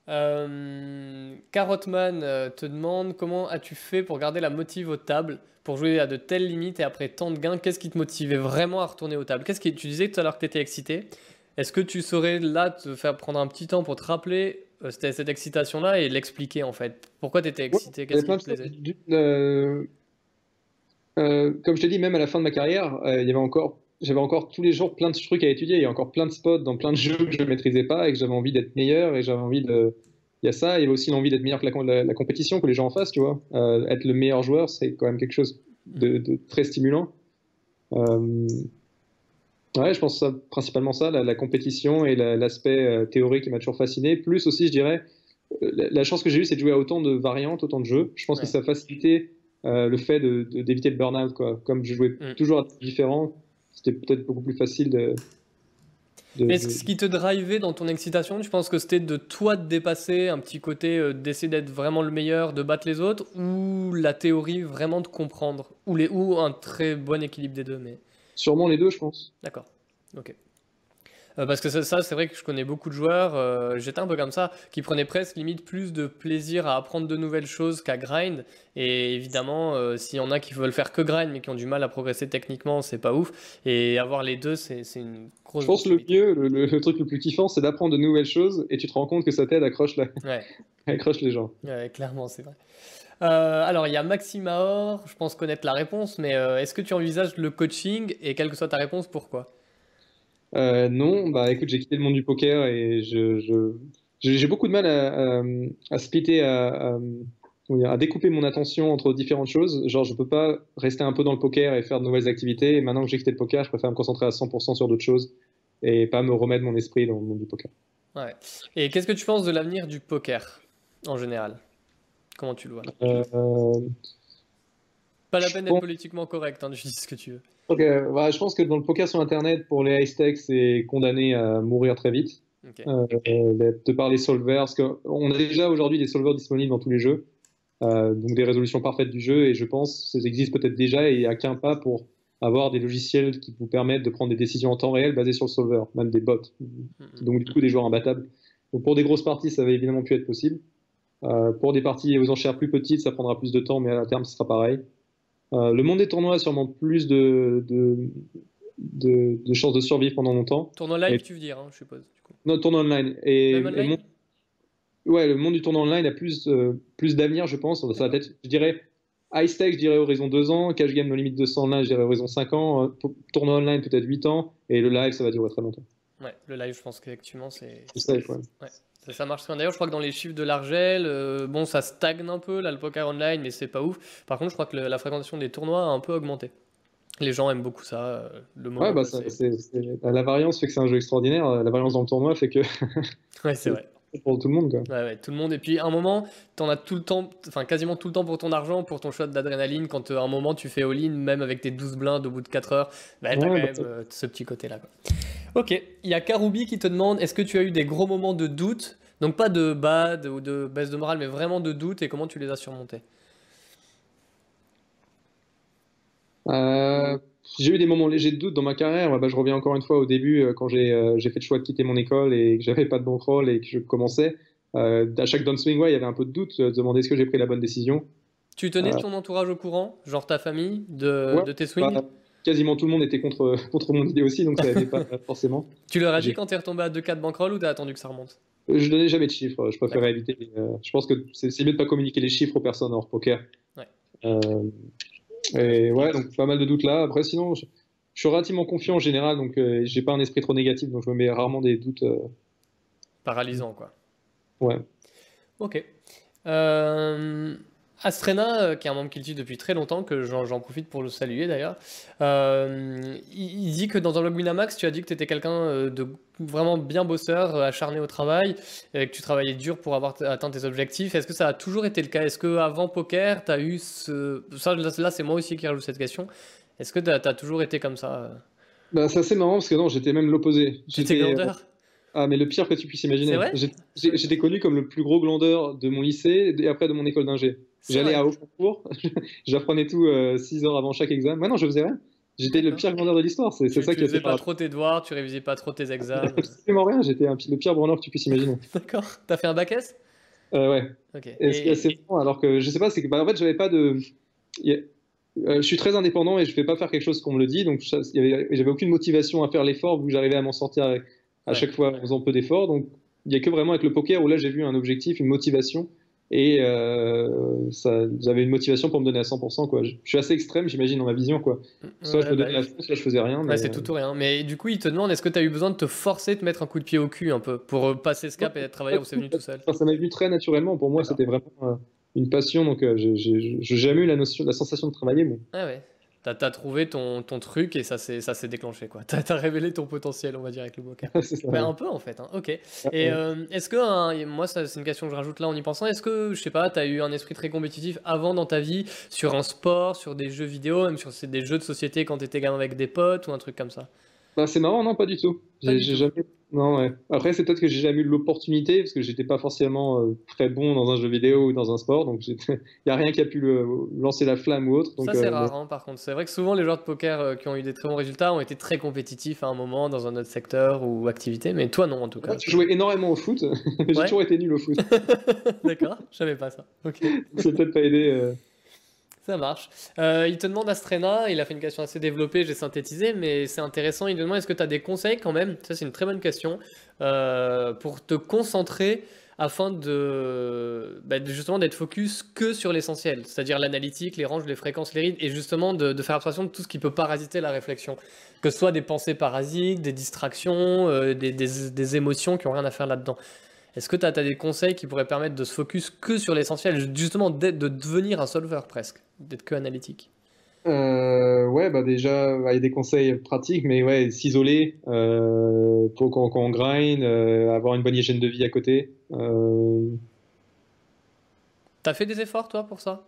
[SPEAKER 1] Euh, Carrotman euh, te demande comment as-tu fait pour garder la motive aux tables, pour jouer à de telles limites et après tant de gains, qu'est-ce qui te motivait vraiment à retourner aux tables? Qu'est-ce qui, tu disais tout à l'heure que tu étais excité. Est-ce que tu saurais là te faire prendre un petit temps pour te rappeler euh, cette, cette excitation-là et l'expliquer en fait? Pourquoi tu étais excité? Qu'est-ce qui te plaisait?
[SPEAKER 2] Euh, euh, comme je te dis, même à la fin de ma carrière, il y avait encore, j'avais encore tous les jours plein de trucs à étudier. Il y a encore plein de spots dans plein de jeux que je ne maîtrisais pas et que j'avais envie d'être meilleur et j'avais envie de. Il y a ça, il y avait aussi l'envie d'être meilleur que la, com- la- la compétition, que les gens en fassent, tu vois. Euh, être le meilleur joueur, c'est quand même quelque chose de, de très stimulant. Euh, ouais, je pense ça, principalement ça, la, la compétition et la- l'aspect euh, théorique qui m'a toujours fasciné. Plus aussi, je dirais, euh, la, la chance que j'ai eue, c'est de jouer à autant de variantes, autant de jeux. Je pense
[SPEAKER 1] Ouais.
[SPEAKER 2] que ça a facilité euh, le fait de- de- d'éviter le burn-out, quoi. Comme je jouais
[SPEAKER 1] Mm.
[SPEAKER 2] toujours à différents, c'était peut-être beaucoup plus facile de. de-
[SPEAKER 1] Mais
[SPEAKER 2] de-
[SPEAKER 1] ce qui te drivait dans ton excitation, tu penses que c'était de toi te dépasser, un petit côté euh, d'essayer d'être vraiment le meilleur, de battre les autres, ou la théorie vraiment de comprendre, ou, les, ou un très bon équilibre des deux, mais
[SPEAKER 2] Sûrement les deux, je pense.
[SPEAKER 1] d'accord, ok. Euh, parce que ça, ça, c'est vrai que je connais beaucoup de joueurs, euh, j'étais un peu comme ça, qui prenaient presque limite plus de plaisir à apprendre de nouvelles choses qu'à grind. Et évidemment, euh, s'il y en a qui veulent faire que grind, mais qui ont du mal à progresser techniquement, c'est pas ouf. Et avoir les deux, c'est une grosse
[SPEAKER 2] Je pense que le mieux, le, le- le truc le plus kiffant, c'est d'apprendre de nouvelles choses et tu te rends compte que ça t'aide à accroche, la-
[SPEAKER 1] Ouais. *laughs*
[SPEAKER 2] les gens.
[SPEAKER 1] Ouais, clairement, c'est vrai. Euh, alors, il y a Maxime Aor, je pense connaître la réponse, mais euh, est-ce que tu envisages le coaching et quelle que soit ta réponse, pourquoi?
[SPEAKER 2] Euh, non, bah écoute, j'ai quitté le monde du poker et je, j'ai beaucoup de mal à, à, à splitter, à, à découper mon attention entre différentes choses. Genre, je peux pas rester un peu dans le poker et faire de nouvelles activités. Et maintenant que j'ai quitté le poker, je préfère me concentrer à 100% sur d'autres choses et pas me remettre mon esprit dans le monde du poker.
[SPEAKER 1] Ouais. Et qu'est-ce que tu penses de l'avenir du poker en général? Comment tu le vois?
[SPEAKER 2] Euh,
[SPEAKER 1] Pas la
[SPEAKER 2] je
[SPEAKER 1] peine d'être politiquement correct, hein, tu *laughs* dis ce que tu veux.
[SPEAKER 2] ok, bah, je pense que dans le poker sur Internet, pour les high stakes, c'est condamné à mourir très vite.
[SPEAKER 1] Ok.
[SPEAKER 2] euh, de par les solvers, parce qu'on a déjà aujourd'hui des solvers disponibles dans tous les jeux, euh, donc des résolutions parfaites du jeu, et je pense que ça existe peut-être déjà, et il n'y a qu'un pas pour avoir des logiciels qui vous permettent de prendre des décisions en temps réel basées sur le solver, même des bots,
[SPEAKER 1] Mhm.
[SPEAKER 2] donc du coup des joueurs imbattables. Donc pour des grosses parties, ça va évidemment plus être possible. Euh, pour des parties aux enchères plus petites, ça prendra plus de temps, mais à terme, ce sera pareil. Euh, le monde des tournois a sûrement plus de, de, de, de chances de survivre pendant longtemps.
[SPEAKER 1] Tournoi live,
[SPEAKER 2] Et-
[SPEAKER 1] tu veux dire, hein, je suppose, du coup.
[SPEAKER 2] Non, tournoi online. Et,
[SPEAKER 1] Même online?
[SPEAKER 2] ouais, le monde du tournoi online a plus, euh, plus d'avenir, je pense. Ça va être, je dirais, high stake, je dirais horizon 2 ans, cash game no limite 200 online, je dirais horizon 5 ans, to- tournoi online peut-être 8 ans, et le live, ça va durer très longtemps.
[SPEAKER 1] Ouais, le live, je pense qu'effectivement, c'est.
[SPEAKER 2] C'est ça.
[SPEAKER 1] Ouais, ça, ça marche très bien. D'ailleurs, je crois que dans les chiffres de l'Argel, euh, bon, ça stagne un peu, là, le poker online, mais c'est pas ouf. Par contre, je crois que le- la fréquentation des tournois a un peu augmenté. Les gens aiment beaucoup ça. Le moment
[SPEAKER 2] ouais, bah, c'est, la variance fait que c'est un jeu extraordinaire. La variance dans le tournoi fait que. *laughs*
[SPEAKER 1] ouais, c'est vrai
[SPEAKER 2] pour tout le monde. Quoi.
[SPEAKER 1] Ouais, ouais, tout le monde. Et puis, à un moment, tu en as tout le temps, enfin quasiment tout le temps pour ton argent, pour ton shot d'adrénaline. Quand à un moment, tu fais all-in, même avec tes 12 blindes au bout de 4 heures, bah, t'as quand bah, même euh, ce petit côté-là. Quoi. Ok, il y a Karubi qui te demande est-ce que tu as eu des gros moments de doute Donc, pas de bad ou de baisse de morale, mais vraiment de doute et comment tu les as surmontés?
[SPEAKER 2] Euh, j'ai eu des moments légers de doute dans ma carrière. Bah, je reviens encore une fois au début, euh, quand euh, j'ai fait le choix de quitter mon école et que j'avais pas de bankroll et que je commençais. Euh, à chaque downswing, ouais, il y avait un peu de doute, de demander est-ce que j'ai pris la bonne décision.
[SPEAKER 1] Tu tenais ton entourage au courant, genre ta famille, de, de tes swings? Bah,
[SPEAKER 2] Quasiment tout le monde était contre, *laughs* contre mon idée aussi, donc ça n'avait pas *laughs* forcément.
[SPEAKER 1] Tu leur as dit quand tu es retombé à 2-4 bankroll ou tu as attendu que ça remonte?
[SPEAKER 2] Je donnais jamais de chiffres, je préférais éviter. je pense que c'est mieux de pas communiquer les chiffres aux personnes hors poker. Ouais. Et ouais, donc pas mal de doutes là. Après, sinon, je, suis relativement confiant en général, donc euh, j'ai pas un esprit trop négatif, donc je me mets rarement des doutes. Euh.
[SPEAKER 1] Paralysants, quoi.
[SPEAKER 2] Ouais.
[SPEAKER 1] Ok. Euh, Astrena, euh, qui est un membre Kilty depuis très longtemps, que j'en profite pour le saluer d'ailleurs, euh, il, dit que dans un log Winamax, tu as dit que tu étais quelqu'un euh, de vraiment bien bosseur, acharné au travail, et que tu travaillais dur pour avoir atteint tes objectifs. Est-ce que ça a toujours été le cas? Est-ce qu'avant poker, tu as eu ce. Ça, là, c'est moi aussi qui rajoute cette question. Est-ce que tu as, toujours été comme ça?
[SPEAKER 2] Bah, C'est assez marrant parce que non, j'étais même l'opposé.
[SPEAKER 1] J'étais glandeur?
[SPEAKER 2] Ah, mais le pire que tu puisses imaginer. J'étais connu comme le plus gros glandeur de mon lycée et après de mon école d'ingé. J'allais à haut concours, *laughs* j'apprenais tout 6 euh, heures avant chaque examen. Moi, non, je faisais rien. J'étais le pire grandeur de l'histoire. C'est ça
[SPEAKER 1] qui Tu faisais pas trop tes devoirs, tu révisais pas trop tes examens. *laughs*
[SPEAKER 2] Absolument rien. J'étais le pire branleur que tu puisses imaginer. *laughs*
[SPEAKER 1] D'accord. T'as fait un bac S?
[SPEAKER 2] Euh, Ouais. Ok. Et, assez alors que je sais pas, c'est que bah, en fait, j'avais pas de. Euh, je suis très indépendant et je fais pas faire quelque chose qu'on me le dit, donc j'avais aucune motivation à faire l'effort vu j'arrivais à m'en sortir à chaque fois en faisant peu d'efforts. Donc il y a que vraiment avec le poker où là j'ai vu un objectif, une motivation et euh, ça, j'avais une motivation pour me donner à 100%. Quoi. Je, suis assez extrême, j'imagine, dans ma vision. Quoi. Soit je me donnais bah, à fond, soit je faisais rien.
[SPEAKER 1] Mais... c'est tout ou rien. Mais du coup, il te demande est-ce que tu as eu besoin de te forcer de mettre un coup de pied au cul un peu pour euh, passer ce cap et être travailleur ou c'est venu tout seul?
[SPEAKER 2] Ça m'est venu très naturellement. Pour moi, c'était vraiment euh, une passion. Donc, euh, j'ai jamais eu la, notion, la sensation de travailler. Mais...
[SPEAKER 1] Ah ouais. T'as as trouvé ton, ton, truc et ça s'est déclenché quoi. T'as as révélé ton potentiel on va dire avec le poker. *laughs* Ben, un peu en fait. Hein. Ok. Et euh, est-ce que moi c'est une question que je rajoute là en y pensant. Est-ce que je sais pas, t'as eu un esprit très compétitif avant dans ta vie sur un sport, sur des jeux vidéo, même sur des jeux de société quand t'étais gamin avec des potes ou un truc comme ça?
[SPEAKER 2] Bah, c'est marrant non pas du tout. J'ai jamais non, ouais. Après, c'est peut-être que j'ai jamais eu l'opportunité, parce que j'étais pas forcément euh, très bon dans un jeu vidéo ou dans un sport, donc *laughs* il n'y a rien qui a pu le, lancer la flamme ou autre.
[SPEAKER 1] ça, c'est euh, rare, hein, par contre. C'est vrai que souvent, les joueurs de poker euh, qui ont eu des très bons résultats ont été très compétitifs à un moment dans un autre secteur ou activité, mais toi, non, en tout cas.
[SPEAKER 2] tu jouais énormément au foot, mais *laughs* j'ai toujours été nul au foot. *laughs*
[SPEAKER 1] D'accord, je savais pas ça. Ok.
[SPEAKER 2] c'est peut-être pas aidé.
[SPEAKER 1] Ça marche. Euh, il te demande Astrena, il a fait une question assez développée, j'ai synthétisé, mais c'est intéressant. Il te demande est-ce que tu as des conseils quand même? Ça, c'est une très bonne question. Euh, pour te concentrer afin de, bah, justement d'être focus que sur l'essentiel, c'est-à-dire l'analytique, les ranges, les fréquences, les rides, et justement de, faire abstraction de tout ce qui peut parasiter la réflexion. Que ce soit des pensées parasites, des distractions, euh, des, des émotions qui n'ont rien à faire là-dedans. Est-ce que tu as, des conseils qui pourraient permettre de se focus que sur l'essentiel, justement de devenir un solver presque, d'être que analytique?
[SPEAKER 2] Euh, ouais, bah déjà, bah, il y a des conseils pratiques, mais ouais, s'isoler euh, pour quand, on grind, euh, avoir une bonne hygiène de vie à côté. Euh...
[SPEAKER 1] T'as fait des efforts, toi, pour ça?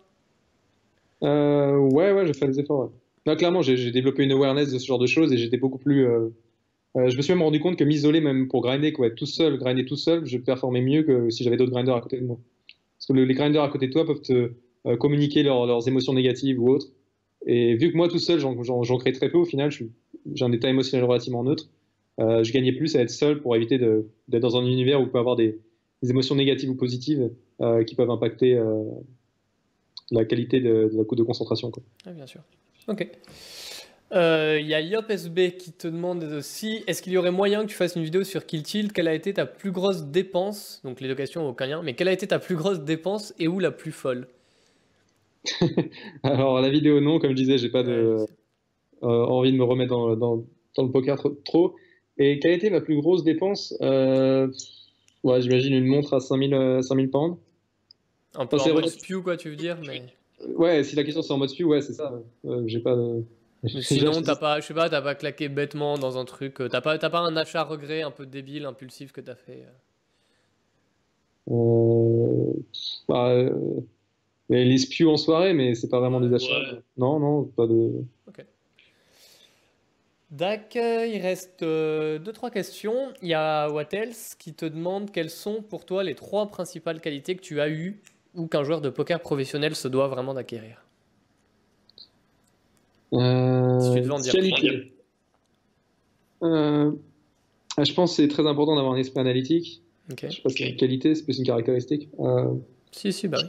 [SPEAKER 2] Ouais, ouais, j'ai fait des efforts. clairement, j'ai développé une awareness de ce genre de choses et j'étais beaucoup plus euh, je me suis même rendu compte que m'isoler même pour grinder, quoi, être tout seul, grinder tout seul, je performais mieux que si j'avais d'autres grinders à côté de moi. Parce que les grinders à côté de toi peuvent te euh, communiquer leurs émotions négatives ou autres. Et vu que moi tout seul, j'en crée très peu au final, j'ai un état émotionnel relativement neutre. Euh, je gagnais plus à être seul pour éviter d'être dans un univers où il peut avoir des, émotions négatives ou positives qui peuvent impacter la qualité de, de, la de concentration. Quoi.
[SPEAKER 1] Ah, bien sûr. Ok. Il euh, y a YopSB qui te demande aussi est-ce qu'il y aurait moyen que tu fasses une vidéo sur Kill Tilt Quelle a été ta plus grosse dépense? Donc les locations, aucun lien, mais quelle a été ta plus grosse dépense et où la plus folle? *laughs*
[SPEAKER 2] Alors la vidéo, non, comme je disais, j'ai pas de, euh, envie de me remettre dans, dans, le poker trop, Et quelle a été ma plus grosse dépense? Euh, ouais, J'imagine une montre à 5000, 5000 pounds.
[SPEAKER 1] Un peu en mode spew, quoi, tu veux dire mais...
[SPEAKER 2] Ouais, si la question c'est en mode spew, ouais, c'est ça. j'ai pas de
[SPEAKER 1] sinon, t'as pas, je sais pas, t'as pas claqué bêtement dans un truc. T'as pas, pas un achat regret un peu débile, impulsif que t'as fait.
[SPEAKER 2] Euh, bah, les spews en soirée, mais c'est pas vraiment des achats. Non, non, pas de. Ok.
[SPEAKER 1] Dac, il reste 2-3 euh, questions. Il y a Wattels qui te demande quelles sont pour toi les trois principales qualités que tu as eues ou qu'un joueur de poker professionnel se doit vraiment d'acquérir?
[SPEAKER 2] Euh, si tu devais en dire. Euh, je pense que c'est très important d'avoir un esprit analytique. Je sais pas si c'est une qualité, c'est plus une caractéristique.
[SPEAKER 1] Si, si, bah oui.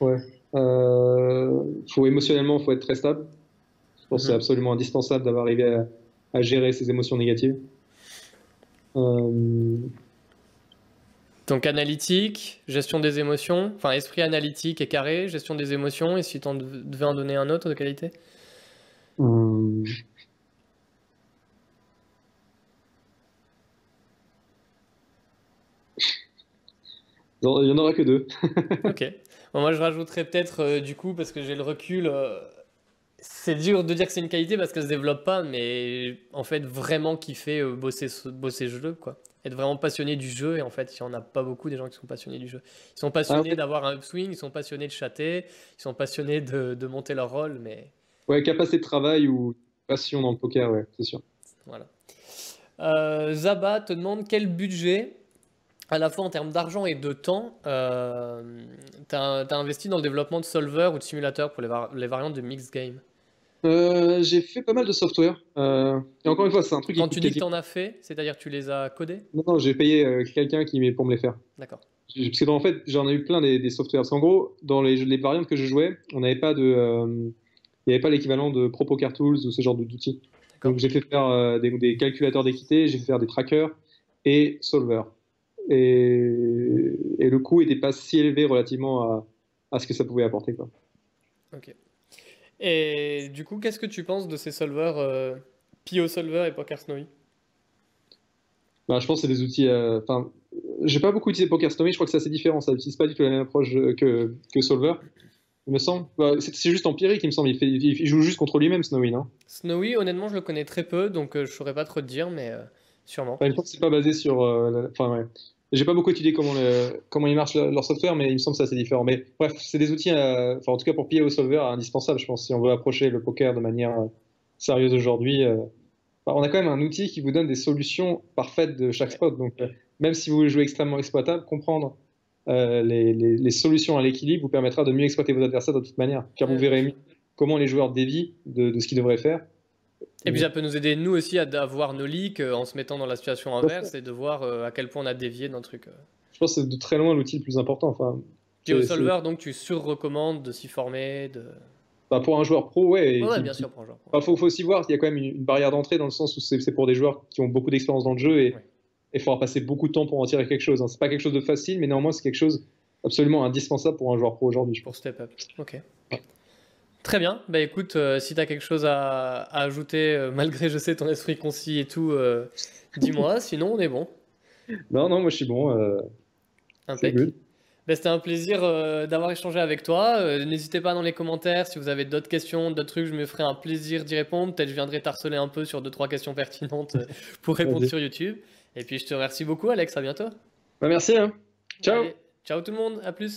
[SPEAKER 2] Ouais. Euh, faut émotionnellement, il faut être très stable. Je pense que c'est mhm. absolument indispensable d'avoir arrivé à, gérer ses émotions négatives. Euh,
[SPEAKER 1] Donc analytique, gestion des émotions, enfin esprit analytique et carré, gestion des émotions, et si tu en devais en donner un autre de qualité? Euh,
[SPEAKER 2] Il n'y en aura que deux. *laughs*
[SPEAKER 1] ok moi, je rajouterais peut-être, euh, du coup, parce que j'ai le recul, euh, c'est dur de dire que c'est une qualité parce qu'elle se développe pas, mais en fait, vraiment kiffer euh, bosser, bosser jeu, quoi. Être vraiment passionné du jeu, et en fait, il n'y en a pas beaucoup des gens qui sont passionnés du jeu. Ils sont passionnés ah, d'avoir un upswing, ils sont passionnés de chatter, ils sont passionnés de, de monter leur rôle, mais.
[SPEAKER 2] Ouais, capacité de travail ou passion dans le poker, ouais, c'est sûr.
[SPEAKER 1] Voilà. Zaba te demande quel budget à la fois en termes d'argent et de temps, euh, tu as, investi dans le développement de solvers ou de simulateurs pour les, variantes de mixed game?
[SPEAKER 2] Euh, J'ai fait pas mal de software. Euh, et encore une fois, c'est un truc
[SPEAKER 1] Quand tu dis que tu en as fait, c'est-à-dire que tu les as codés?
[SPEAKER 2] Non, non j'ai payé euh, quelqu'un qui pour me les faire.
[SPEAKER 1] D'accord.
[SPEAKER 2] Parce que en fait, j'en ai eu plein des, des softwares. Parce qu'en gros, dans les, les, variantes que je jouais, on n'avait pas de. Il n'y avait pas l'équivalent de Pro Poker Tools ou ce genre d'outils. Donc j'ai fait faire des, des calculateurs d'équité, j'ai fait faire des trackers et solvers et, le coût n'était pas si élevé relativement à, ce que ça pouvait apporter. Quoi.
[SPEAKER 1] Ok. Et du coup, qu'est-ce que tu penses de ces solvers euh, Pio Solver et Poker Snowy?
[SPEAKER 2] Bah, Je pense que c'est des outils. Euh, enfin, j'ai pas beaucoup utilisé Poker Snowy, je crois que c'est assez différent. Ça n'utilise pas du tout la même approche que, que Solver. Il me semble. Bah, c'est juste empirique, il me semble. Il, fait, il joue juste contre lui-même, Snowy, non?
[SPEAKER 1] Snowy, honnêtement, je le connais très peu, donc euh, je saurais pas trop te dire, mais sûrement.
[SPEAKER 2] Enfin, que c'est pas basé sur. Enfin, ouais. J'ai pas beaucoup étudié comment, le, comment ils marchent leur software, mais il me semble que c'est assez différent. Mais bref, c'est des outils, euh, enfin, en tout cas pour PIO Solver, indispensables, je pense, si on veut approcher le poker de manière euh, sérieuse aujourd'hui. Euh. on a quand même un outil qui vous donne des solutions parfaites de chaque spot. Donc, même si vous voulez jouer extrêmement exploitable, comprendre les, les, solutions à l'équilibre vous permettra de mieux exploiter vos adversaires de toute manière. Car vous verrez comment les joueurs dévient de, de ce qu'ils devraient faire
[SPEAKER 1] et puis ça peut nous aider, nous aussi, à avoir nos leaks euh, en se mettant dans la situation inverse et de voir euh, à quel point on a dévié d'un truc. Euh.
[SPEAKER 2] Je pense que c'est de très loin l'outil le plus important. Enfin,
[SPEAKER 1] Puis au solver, donc tu sur-recommandes de s'y former de...
[SPEAKER 2] Bah pour un joueur pro, ouais.
[SPEAKER 1] ouais, bien sûr, pour un joueur pro.
[SPEAKER 2] Bah, faut, faut, aussi voir qu'il y a quand même une, barrière d'entrée dans le sens où c'est pour des joueurs qui ont beaucoup d'expérience dans le jeu et il faudra passer beaucoup de temps pour en tirer quelque chose. Hein. C'est pas quelque chose de facile, mais néanmoins, c'est quelque chose absolument indispensable pour un joueur pro aujourd'hui.
[SPEAKER 1] Pour step up, ok. Très bien. Bah écoute, euh, si tu as quelque chose à, ajouter, euh, *laughs* malgré je sais ton esprit concis et tout, euh, dis-moi, *laughs* sinon on est bon.
[SPEAKER 2] Non, non, moi je suis bon.
[SPEAKER 1] Impeccable. Bah, C'était un plaisir d'avoir échangé avec toi. N'hésitez pas dans les commentaires si vous avez d'autres questions, d'autres trucs, je me ferai un plaisir d'y répondre. Peut-être je viendrai t'harceler un peu sur deux trois questions pertinentes pour répondre sur YouTube. Et puis je te remercie beaucoup, Alex. À bientôt.
[SPEAKER 2] Bah, merci. Hein. Ciao.
[SPEAKER 1] ciao tout le monde. À plus.